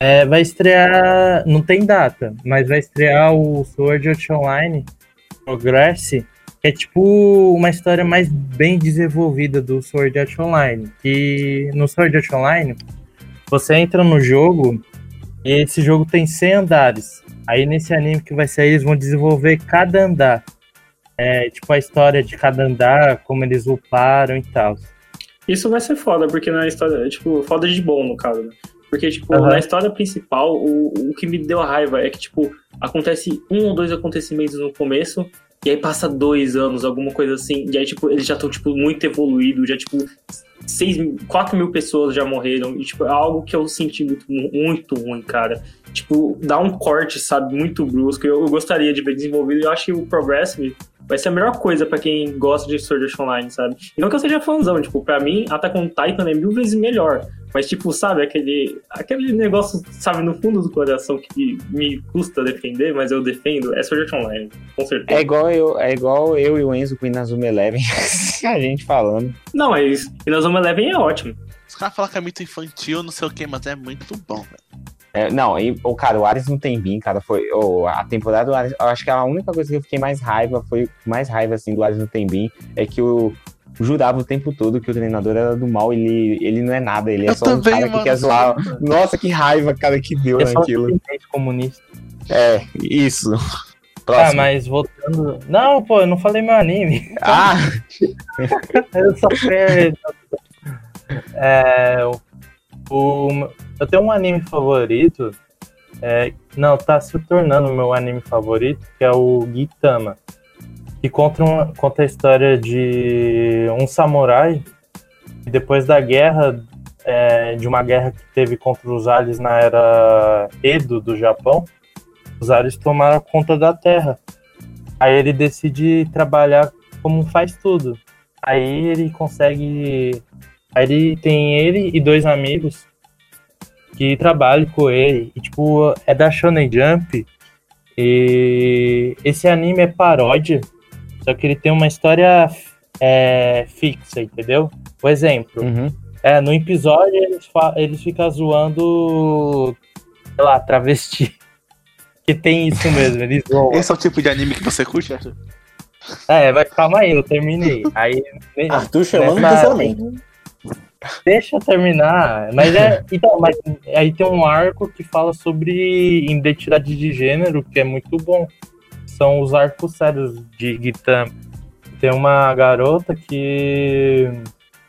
é, vai estrear, não tem data, mas vai estrear o Sword Art Online Progress, é tipo uma história mais bem desenvolvida do Sword Art Online. Que no Sword Art Online você entra no jogo e esse jogo tem 100 andares. Aí nesse anime que vai sair, eles vão desenvolver cada andar. É, tipo a história de cada andar, como eles uparam e tal. Isso vai ser foda, porque na história, tipo, foda de bom, no caso, né? Porque, tipo, Aham. na história principal, o, o que me deu raiva é que, tipo, acontece um ou dois acontecimentos no começo, e aí passa dois anos, alguma coisa assim, e aí, tipo, eles já estão, tipo, muito evoluídos, já, tipo, 6, 4 mil pessoas já morreram, e, tipo, é algo que eu senti muito, muito ruim, cara. Tipo, dá um corte, sabe, muito brusco, eu, eu gostaria de ver desenvolvido, eu acho que o Progressive vai ser a melhor coisa pra quem gosta de Sword Art Online, sabe? E não que eu seja fãzão, tipo, pra mim, Attack on Titan é mil vezes melhor. Mas, tipo, sabe, aquele, aquele negócio, sabe, no fundo do coração que me custa defender, mas eu defendo, é Sword Art Online, com certeza. É igual eu, é igual eu e o Enzo com o Inazuma Eleven, (laughs) a gente falando. Não, mas Inazuma Eleven é ótimo. Os caras falam que é muito infantil, não sei o que, mas é muito bom, velho. É, não, e, o cara, o Ares não tem bim, cara. Foi oh, a temporada do Ares. Eu acho que a única coisa que eu fiquei mais raiva foi mais raiva assim do Ares não tem bim é que eu jurava o tempo todo que o treinador era do mal. Ele, ele não é nada, ele é Eu só também, um cara mano. que quer zoar. Nossa, que raiva, cara, que deu É naquilo. comunista. É, isso. Ah, Próximo. mas voltando. Não, pô, eu não falei meu anime. Ah, (laughs) Eu só quero. É, o, o- eu tenho um anime favorito. é, não, tá se tornando meu anime favorito, que é o Gintama. Que conta, uma- conta a história de um samurai que depois da guerra, é, de uma guerra que teve contra os aliens na era Edo do Japão, os aliens tomaram conta da terra. Aí ele decide trabalhar como faz tudo. Aí ele consegue. Aí ele tem ele e dois amigos que trabalham com ele. E, tipo, é da Shonen Jump. E esse anime é paródia. Só que ele tem uma história é, fixa, entendeu? Por exemplo, uhum. é, no episódio eles, eles ficam zoando, sei lá, travesti. (laughs) Que tem isso mesmo, eles zoam. Esse é o tipo de anime que você curte, Arthur? É, mas calma aí, eu terminei. Aí. (laughs) Arthur chamando Nessa- cancelamento. Deixa eu terminar. Mas é. Então, mas aí tem um arco que fala sobre identidade de gênero, que é muito bom. São os arcos sérios de Gitama. Tem uma garota que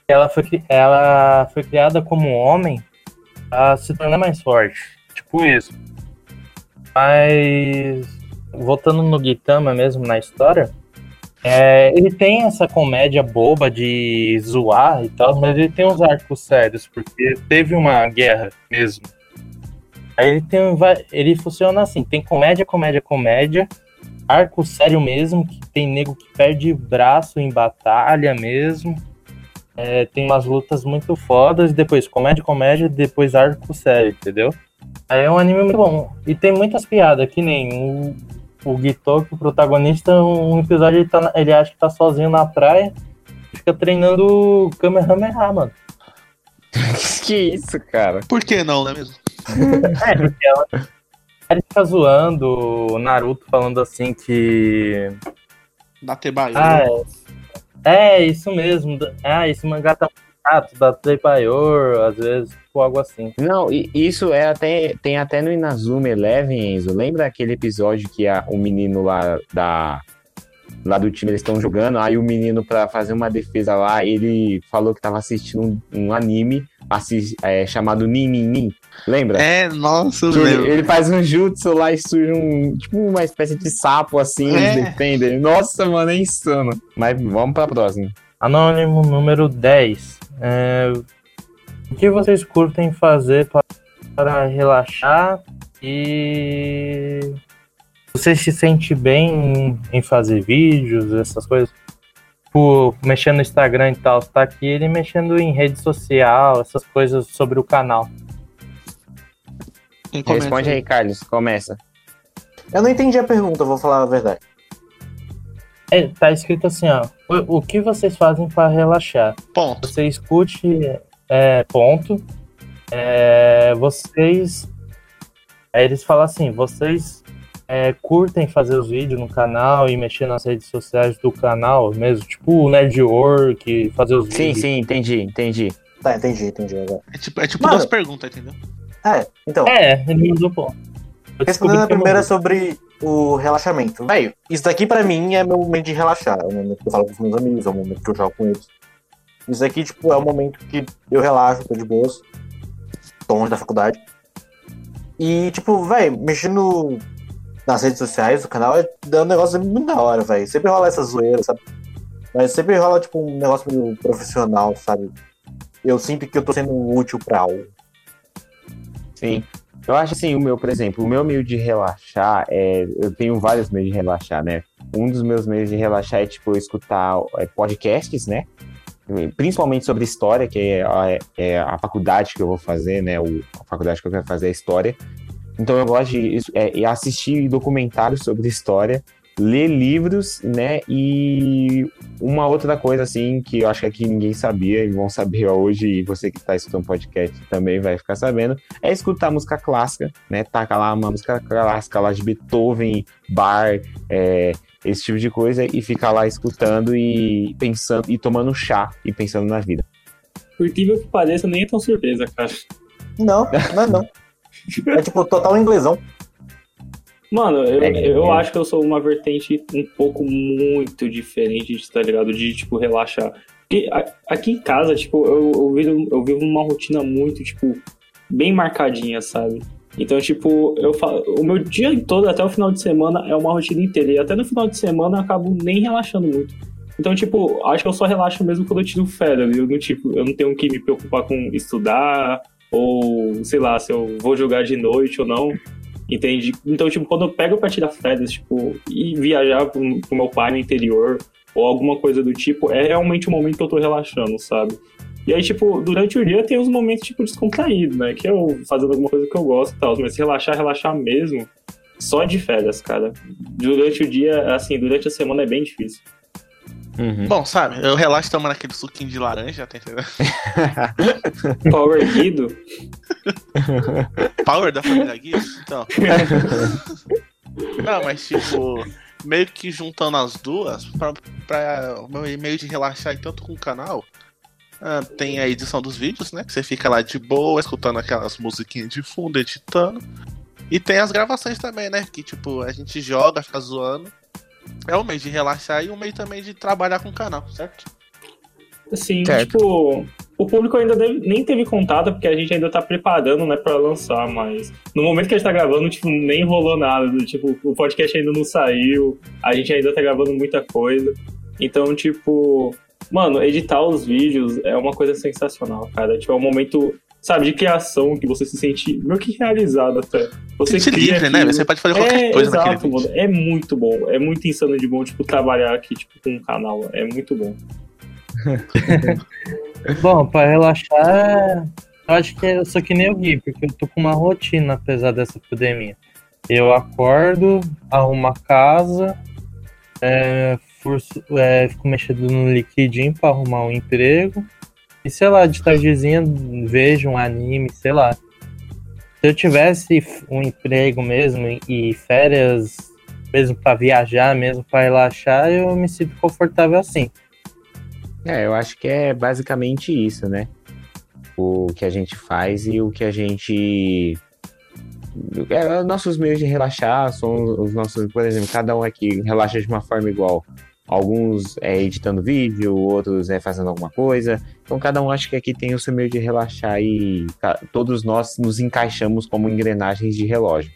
ela foi, ela foi criada como homem a se tornar mais forte. Tipo isso. Mas voltando no Gitama mesmo na história, é, ele tem essa comédia boba de zoar e tal, mas ele tem uns arcos sérios, porque teve uma guerra mesmo. Aí ele tem ele funciona assim, tem comédia, comédia, comédia, arco sério mesmo, que tem nego que perde braço em batalha mesmo. É, tem umas lutas muito fodas, depois comédia, comédia, depois arco sério, entendeu? Aí é um anime muito bom. E tem muitas piadas, que nem o, o Gitoki, o protagonista, um episódio ele, tá ele acha que tá sozinho na praia e fica treinando Kamehameha, mano. (laughs) que isso, cara. Por que não, não é mesmo? (laughs) É, porque ela, ele fica zoando o Naruto falando assim que. Da Tebaio. Ah, é, é isso mesmo. Ah, esse mangá tá muito chato, da Treipayor, às vezes, tipo algo assim. Não, e isso é até tem até no Inazuma Eleven, Enzo. Lembra aquele episódio que a, o menino lá da lá do time eles estão jogando, aí o menino pra fazer uma defesa lá, ele falou que tava assistindo um, um anime assis- é, chamado Ninin. Lembra? É, nossa, Que ele, lembro. ele faz um jutsu lá e surge um tipo uma espécie de sapo assim, É. eles defendem. Nossa, mano, é insano. Mas vamos pra próxima. Anônimo número 10. É, o que vocês curtem fazer pa- para relaxar e você se sente bem em, fazer vídeos, essas coisas? Tipo, mexendo no Instagram e tal, você tá aqui ele mexendo em rede social, essas coisas sobre o canal. Quem começa Responde aí, Carlos. Começa. Eu não entendi a pergunta, vou falar a verdade. É, tá escrito assim, ó. O, o que vocês fazem para relaxar? Ponto. Você escute, é, ponto. É, vocês. Aí eles falam assim: vocês é, curtem fazer os vídeos no canal e mexer nas redes sociais do canal mesmo, tipo o Network, fazer os Sim, vídeos. sim, entendi, entendi. Tá, entendi, entendi agora. É tipo, é tipo Mano. duas perguntas, entendeu? É, então, É, ele mandou descobri respondendo a primeira sobre o relaxamento. Véio, isso daqui pra mim é meu momento de relaxar. É o momento que eu falo com os meus amigos, é o momento que eu jogo com eles. Isso aqui, tipo, é o momento que eu relaxo, tô de boas. Tô longe da faculdade. E, tipo, velho, mexendo nas redes sociais do canal é é um negócio muito da hora, velho. Sempre rola essa zoeira, sabe? Mas sempre rola, tipo, um negócio meio profissional, sabe? Eu sinto que eu tô sendo útil pra algo. Sim. Eu acho assim, o meu, por exemplo, o meu meio de relaxar é. Eu tenho vários meios de relaxar, né? Um dos meus meios de relaxar é, tipo, escutar é, podcasts, né? Principalmente sobre história, que é a, é a faculdade que eu vou fazer, né? O, a faculdade que eu quero fazer é história. Então eu gosto de é, assistir documentários sobre história, ler livros, né? E uma outra coisa, assim, que eu acho que aqui ninguém sabia, e vão saber (laughs) hoje, e você que está escutando podcast também vai ficar sabendo, é escutar música clássica, né? Taca lá uma música clássica lá de Beethoven, Bar, é, esse tipo de coisa, e ficar lá escutando e pensando, e tomando chá e pensando na vida. Por incrível que pareça, nem é tão surpresa, cara. Não, não é não. (laughs) É tipo total inglesão. Mano, eu, É, eu é. acho que eu sou uma vertente um pouco muito diferente, de, tá ligado? De, tipo, relaxar. Porque aqui em casa, tipo, eu, eu, vivo, eu vivo uma rotina muito, tipo, bem marcadinha, sabe? Então, tipo, eu falo, o meu dia todo, até o final de semana, é uma rotina inteira. E até no final de semana eu acabo nem relaxando muito. Então, tipo, acho que eu só relaxo mesmo quando eu tiro férias. Eu não, tipo, eu não tenho que me preocupar com estudar, ou, sei lá, se eu vou jogar de noite ou não. Entende? Então, tipo, quando eu pego pra tirar férias, tipo, e viajar pro, meu pai no interior, ou alguma coisa do tipo, é realmente o momento que eu tô relaxando, sabe? E aí, tipo, durante o dia tem os momentos, tipo, descontraídos, né? Que eu fazendo alguma coisa que eu gosto e tal. Mas relaxar, relaxar mesmo, só de férias, cara. Durante o dia, assim, durante a semana é bem difícil. Uhum. Bom, sabe, eu relaxo tomando aquele suquinho de laranja, tá entendendo? (laughs) Power Guido, Power da família Guido. Então. Não, mas tipo, meio que juntando as duas, pra, pra o meu meio de relaxar e tanto com o canal, ah, tem a edição dos vídeos, né? Que você fica lá de boa, escutando aquelas musiquinhas de fundo, editando. E tem as gravações também, né? Que tipo, a gente joga, fica zoando. É um meio de relaxar e um meio também de trabalhar com o canal, certo? Certo. tipo, o público ainda deve- nem teve contato, porque a gente ainda tá preparando, né, pra lançar, mas no momento que a gente tá gravando, tipo, nem rolou nada, do tipo, o podcast ainda não saiu, a gente ainda tá gravando muita coisa. Então, tipo, mano, editar os vídeos é uma coisa sensacional, cara. Tipo, é um momento, sabe, de criação que você se sente meio que realizado até. Você Sente cria livre, né? aquilo. Você pode fazer qualquer É, coisa naquele exato, vídeo. mano. É muito bom. É muito insano de bom, tipo, trabalhar aqui, tipo, com um canal. É muito bom. (laughs) Bom, pra relaxar, eu acho que eu sou que nem o Gui, porque eu tô com uma rotina, apesar dessa pandemia. Eu acordo, arrumo a casa, é, furso- é, fico mexendo no liquidinho pra arrumar um emprego. E sei lá, de tardezinha vejo um anime, sei lá. Se eu tivesse um emprego mesmo e férias, mesmo pra viajar, mesmo pra relaxar, eu me sinto confortável assim. É, eu acho que é basicamente isso, né? O que a gente faz e o que a gente. É, os nossos meios de relaxar são os nossos, por exemplo, cada um aqui relaxa de uma forma igual. Alguns é editando vídeo, outros é fazendo alguma coisa. Então cada um acha que aqui tem o seu meio de relaxar e ca- todos nós nos encaixamos como engrenagens de relógio.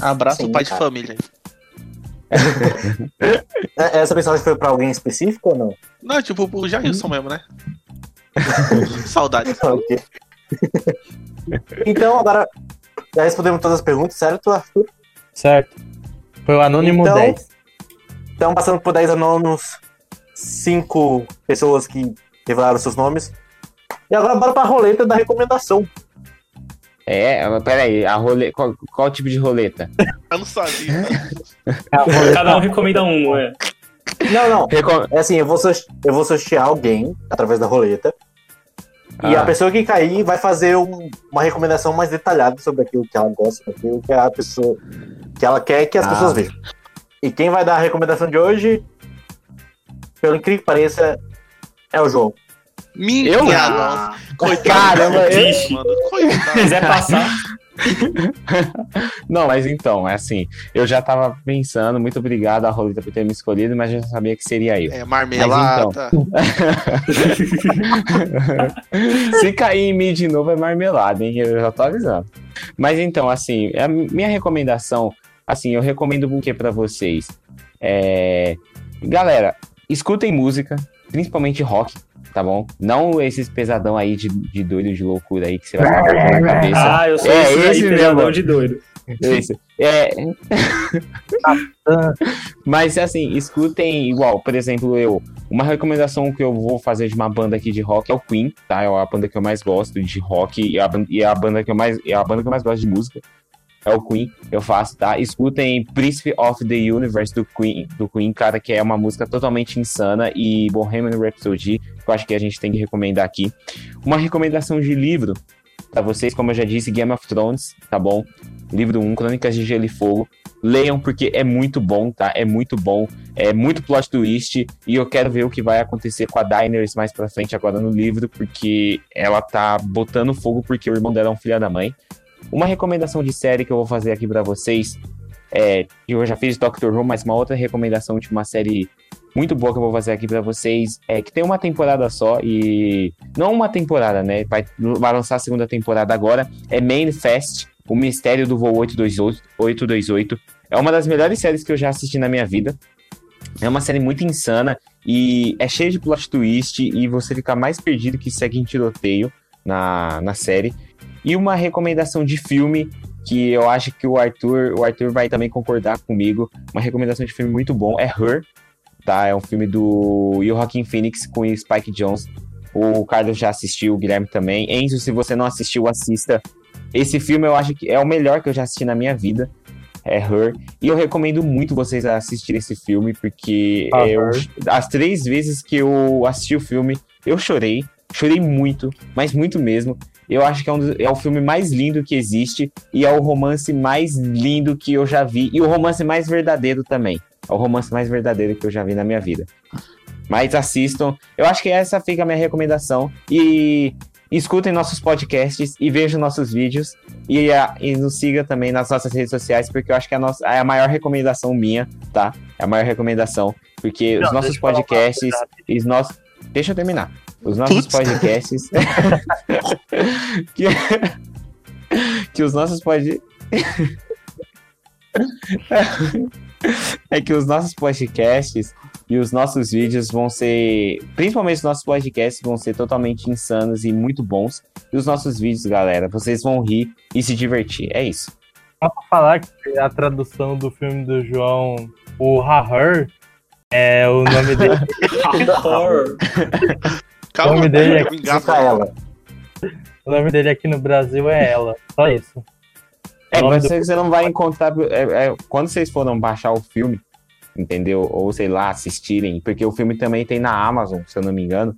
Abraço Sim, pai de cara. família. É- Essa mensagem foi pra alguém específico ou não? Não, tipo, o Jailson mesmo, né? (laughs) Saudade. Ok. então, agora já respondemos todas as perguntas, certo, Arthur? Certo? Foi o Anônimo Então- 10. Então, passando por 10 anônimos, 5 pessoas que revelaram seus nomes. E agora bora pra roleta da recomendação. É, mas peraí, a role... qual, qual tipo de roleta? (laughs) Eu não sabia. Cada um recomenda um, é? Não, não. Recom... É assim, eu vou, eu vou sortear alguém através da roleta. E Ah. a pessoa que cair vai fazer um- uma recomendação mais detalhada sobre aquilo que ela gosta, aquilo que a pessoa que ela quer que as Ah. pessoas vejam. E quem vai dar a recomendação de hoje, pelo incrível que pareça, é o João. Minha Eu? nossa. Coitado. Caramba, eu- Vixe. mano. Coitado. quiser passar, (laughs) Não, mas então, é assim, eu já tava pensando, muito obrigado a Roleta por ter me escolhido, mas eu já sabia que seria eu. É, marmelada. (laughs) Se cair em mim de novo é marmelada, hein? Eu já tô avisando. Mas então, assim, a minha recomendação, assim, eu recomendo o que pra vocês? É... Galera, escutem música, principalmente rock, tá bom? Não esses pesadão aí de, de doido, de loucura aí que você vai ficar na (laughs) cabeça. Ah, eu sou É, esse, esse aí, mesmo. pesadão de doido. Isso. É... (laughs) Mas assim, escutem igual, por exemplo, eu. Uma recomendação que eu vou fazer de uma banda aqui de rock é o Queen, tá? É a banda que eu mais gosto de rock e a, e a banda que eu mais é a banda que eu mais gosto de música. É o Queen, eu faço, tá? Escutem Príncipe of the Universe do Queen, do Queen, cara, que é uma música totalmente insana e Bohemian Rhapsody, que eu acho que a gente tem que recomendar aqui. Uma recomendação de livro pra vocês, como eu já disse, Game of Thrones, tá bom? Livro 1, Crônicas de Gelo e Fogo. Leiam porque é muito bom, tá? É muito bom. É muito plot twist. E eu quero ver o que vai acontecer com a Daenerys mais pra frente agora no livro, porque ela tá botando fogo porque o irmão dela é um filho da mãe. Uma recomendação de série que eu vou fazer aqui pra vocês é eu já fiz Doctor Who, mas uma outra recomendação de uma série muito boa que eu vou fazer aqui pra vocês é que tem uma temporada só e não uma temporada, né? Vai, vai lançar a segunda temporada agora. É Manifest, o Mistério do Voo 828, 828. É uma das melhores séries que eu já assisti na minha vida. É uma série muito insana e é cheia de plot twist e você fica mais perdido que segue em tiroteio na, na série. E uma recomendação de filme que eu acho que o Arthur, o Arthur vai também concordar comigo. Uma recomendação de filme muito bom é Her, tá? É um filme do Joaquin Phoenix com o Spike Jones. O Carlos já assistiu, o Guilherme também. Enzo, se você não assistiu, assista. Esse filme eu acho que é o melhor que eu já assisti na minha vida. É Her. E eu recomendo muito vocês assistirem esse filme, porque Ah, eu- as três vezes que eu assisti o filme, eu chorei. Chorei muito, mas muito mesmo. Eu acho que é, um dos- é o filme mais lindo que existe e é o romance mais lindo que eu já vi. E o romance mais verdadeiro também. É o romance mais verdadeiro que eu já vi na minha vida. Mas assistam. Eu acho que essa fica a minha recomendação. E escutem nossos podcasts e vejam nossos vídeos. E, a- e nos siga também nas nossas redes sociais, porque eu acho que é a, nossa, é a maior recomendação minha, tá? É a maior recomendação. Porque os Não, nossos falar uma podcasts. E os nossos. Deixa eu terminar. Os nossos Putz. podcasts. (laughs) que, (laughs) que os nossos pod... (laughs) é que os nossos podcasts e os nossos vídeos vão ser, principalmente os nossos podcasts vão ser totalmente insanos e muito bons. E os nossos vídeos, galera, vocês vão rir e se divertir. É isso. Só pra falar que a tradução do filme do João, o Hahar, é o nome dele. Horror. Calma, O nome dele é me engata. Fica ela. o nome dele aqui no Brasil é ela. Só isso. É, mas você não vai encontrar. é, é, quando vocês foram baixar o filme, entendeu? Ou sei lá, assistirem, porque o filme também tem na Amazon, se eu não me engano.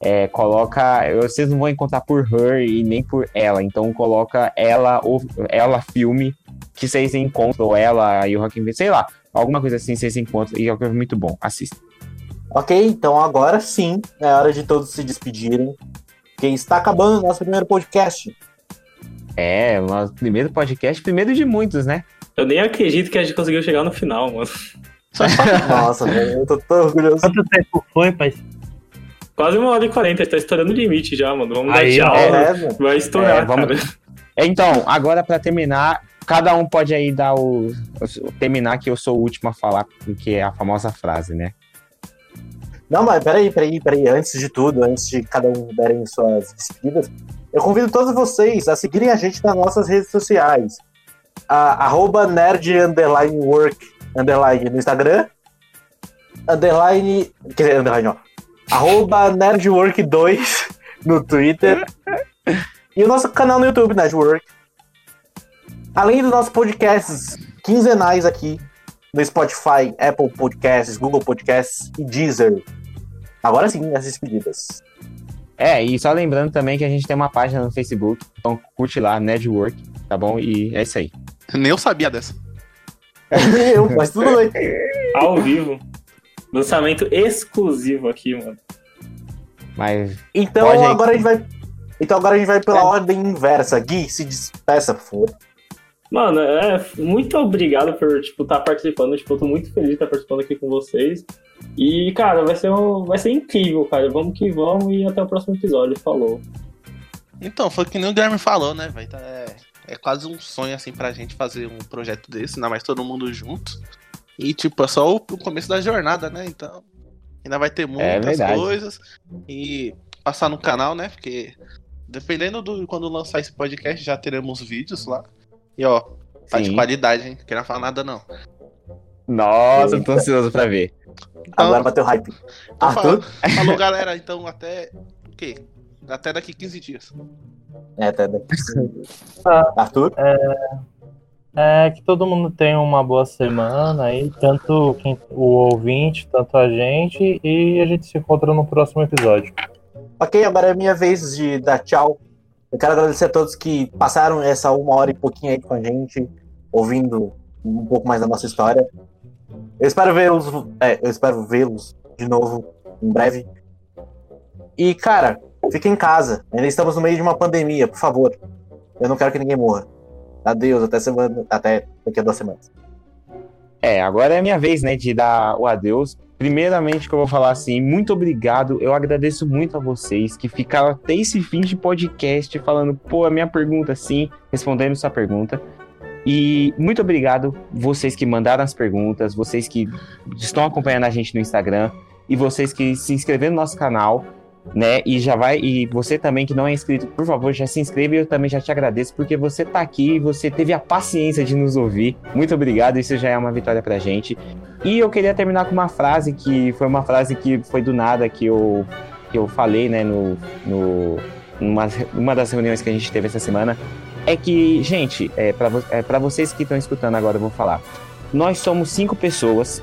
É, coloca. Vocês não vão encontrar por her e nem por ela. Então coloca ela, ou ela filme, que vocês encontram, ou ela e o Phoenix, sei lá, alguma coisa assim vocês encontram. E é um filme muito bom. Assista. Ok, então agora sim é hora de todos se despedirem. Porque está acabando o nosso primeiro podcast. É, o nosso primeiro podcast, primeiro de muitos, né? Eu nem acredito que a gente conseguiu chegar no final, mano. (laughs) Nossa, velho, eu tô tão orgulhoso. Quanto tempo foi, pai? Quase uma hora e quarenta, tá estourando o limite já, mano. Vamos Aí, dar tchau. É, mano. Vai estourar, É, vamos- cara. Então, agora pra terminar, cada um pode aí dar o. Terminar que eu sou o último a falar, que é a famosa frase, né? Não, mas peraí, peraí, peraí. Antes de tudo, antes de cada um derem suas despedidas, eu convido todos vocês a seguirem a gente nas nossas redes sociais. A, arroba nerd underline work underline no Instagram. Underline. Quer dizer, underline, ó. Arroba nerdwork2 no Twitter. E o nosso canal no YouTube, Nerdwork. Além dos nossos podcasts quinzenais aqui no Spotify, Apple Podcasts, Google Podcasts e Deezer. Agora sim, as despedidas. É, e só lembrando também que a gente tem uma página no Facebook, então curte lá, Network, tá bom? E é isso aí. Nem eu sabia dessa. (laughs) Eu, mas tudo bem. Ao vivo. Lançamento exclusivo aqui, mano. Mas Então aí. agora a gente vai. Então agora a gente vai pela ordem inversa. Gui, se despeça, por favor. Mano, é, muito obrigado por, tipo, estar participando. Tipo, eu tô muito feliz de estar participando aqui com vocês. E, cara, vai ser, um, vai ser incrível, cara. Vamos que vamos e até o próximo episódio. Falou. Então, foi que nem o Guilherme falou, né, velho? Tá- É, é quase um sonho, assim, pra gente fazer um projeto desse, ainda mais todo mundo junto. E, tipo, é só o o começo da jornada, né? Então, ainda vai ter muitas verdade. coisas. E passar no canal, né? Porque, dependendo do quando lançar esse podcast, já teremos vídeos lá. E, ó, tá de Sim. qualidade, hein? Não quero falar nada, não. Nossa, eu tô ansioso pra ver. Agora bateu hype. Então, Arthur? Falou, galera. Então, até. O quê? Até daqui 15 dias. É, tá daqui. (laughs) Ah. Arthur? É que todo mundo tenha uma boa semana aí, tanto quem, o ouvinte, tanto a gente, e a gente se encontra no próximo episódio. Ok, agora é minha vez de dar tchau. Eu quero agradecer a todos que passaram essa uma hora e pouquinho aí com a gente, ouvindo um pouco mais da nossa história. Eu espero vê-los, é, eu espero vê-los de novo em breve. E, cara, fiquem em casa. Ainda estamos no meio de uma pandemia, por favor. Eu não quero que ninguém morra. Adeus, até semana, até daqui a duas semanas. É, agora é a minha vez, né, de dar o adeus. Primeiramente, que eu vou falar assim, muito obrigado. Eu agradeço muito a vocês que ficaram até esse fim de podcast falando, pô, a minha pergunta sim, respondendo sua pergunta. E muito obrigado vocês que mandaram as perguntas, vocês que estão acompanhando a gente no Instagram e vocês que se inscreveram no nosso canal, né? E já vai e você também que não é inscrito, por favor, já se inscreva e eu também já te agradeço porque você tá aqui e você teve a paciência de nos ouvir. Muito obrigado, isso já é uma vitória pra gente. E eu queria terminar com uma frase que foi uma frase que foi do nada que eu que eu falei, né, no, no numa, uma das reuniões que a gente teve essa semana, é que, gente, é para é pra vocês que estão escutando agora, eu vou falar. Nós somos cinco pessoas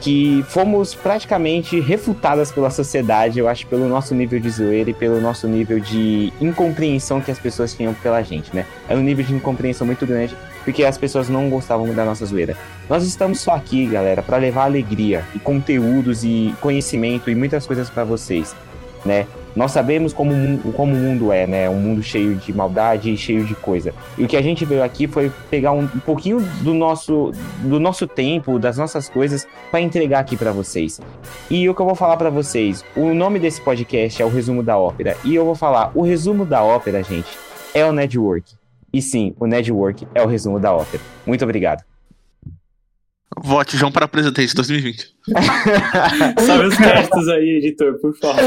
que fomos praticamente refutadas pela sociedade, eu acho, pelo nosso nível de zoeira e pelo nosso nível de incompreensão que as pessoas tinham pela gente, né? Era um nível de incompreensão muito grande, porque as pessoas não gostavam da nossa zoeira. Nós estamos só aqui, galera, para levar alegria e conteúdos e conhecimento e muitas coisas para vocês, né? Nós sabemos como, como o mundo é, né? Um mundo cheio de maldade e cheio de coisa. E o que a gente veio aqui foi pegar um, um pouquinho do nosso, do nosso tempo, das nossas coisas, para entregar aqui para vocês. E o que eu vou falar para vocês, o nome desse podcast é o Resumo da Ópera. E eu vou falar, o resumo da ópera, gente, é o network. E sim, o network é o resumo da ópera. Muito obrigado. Vote João para presidente 2020. Sabe os créditos aí, editor, por favor.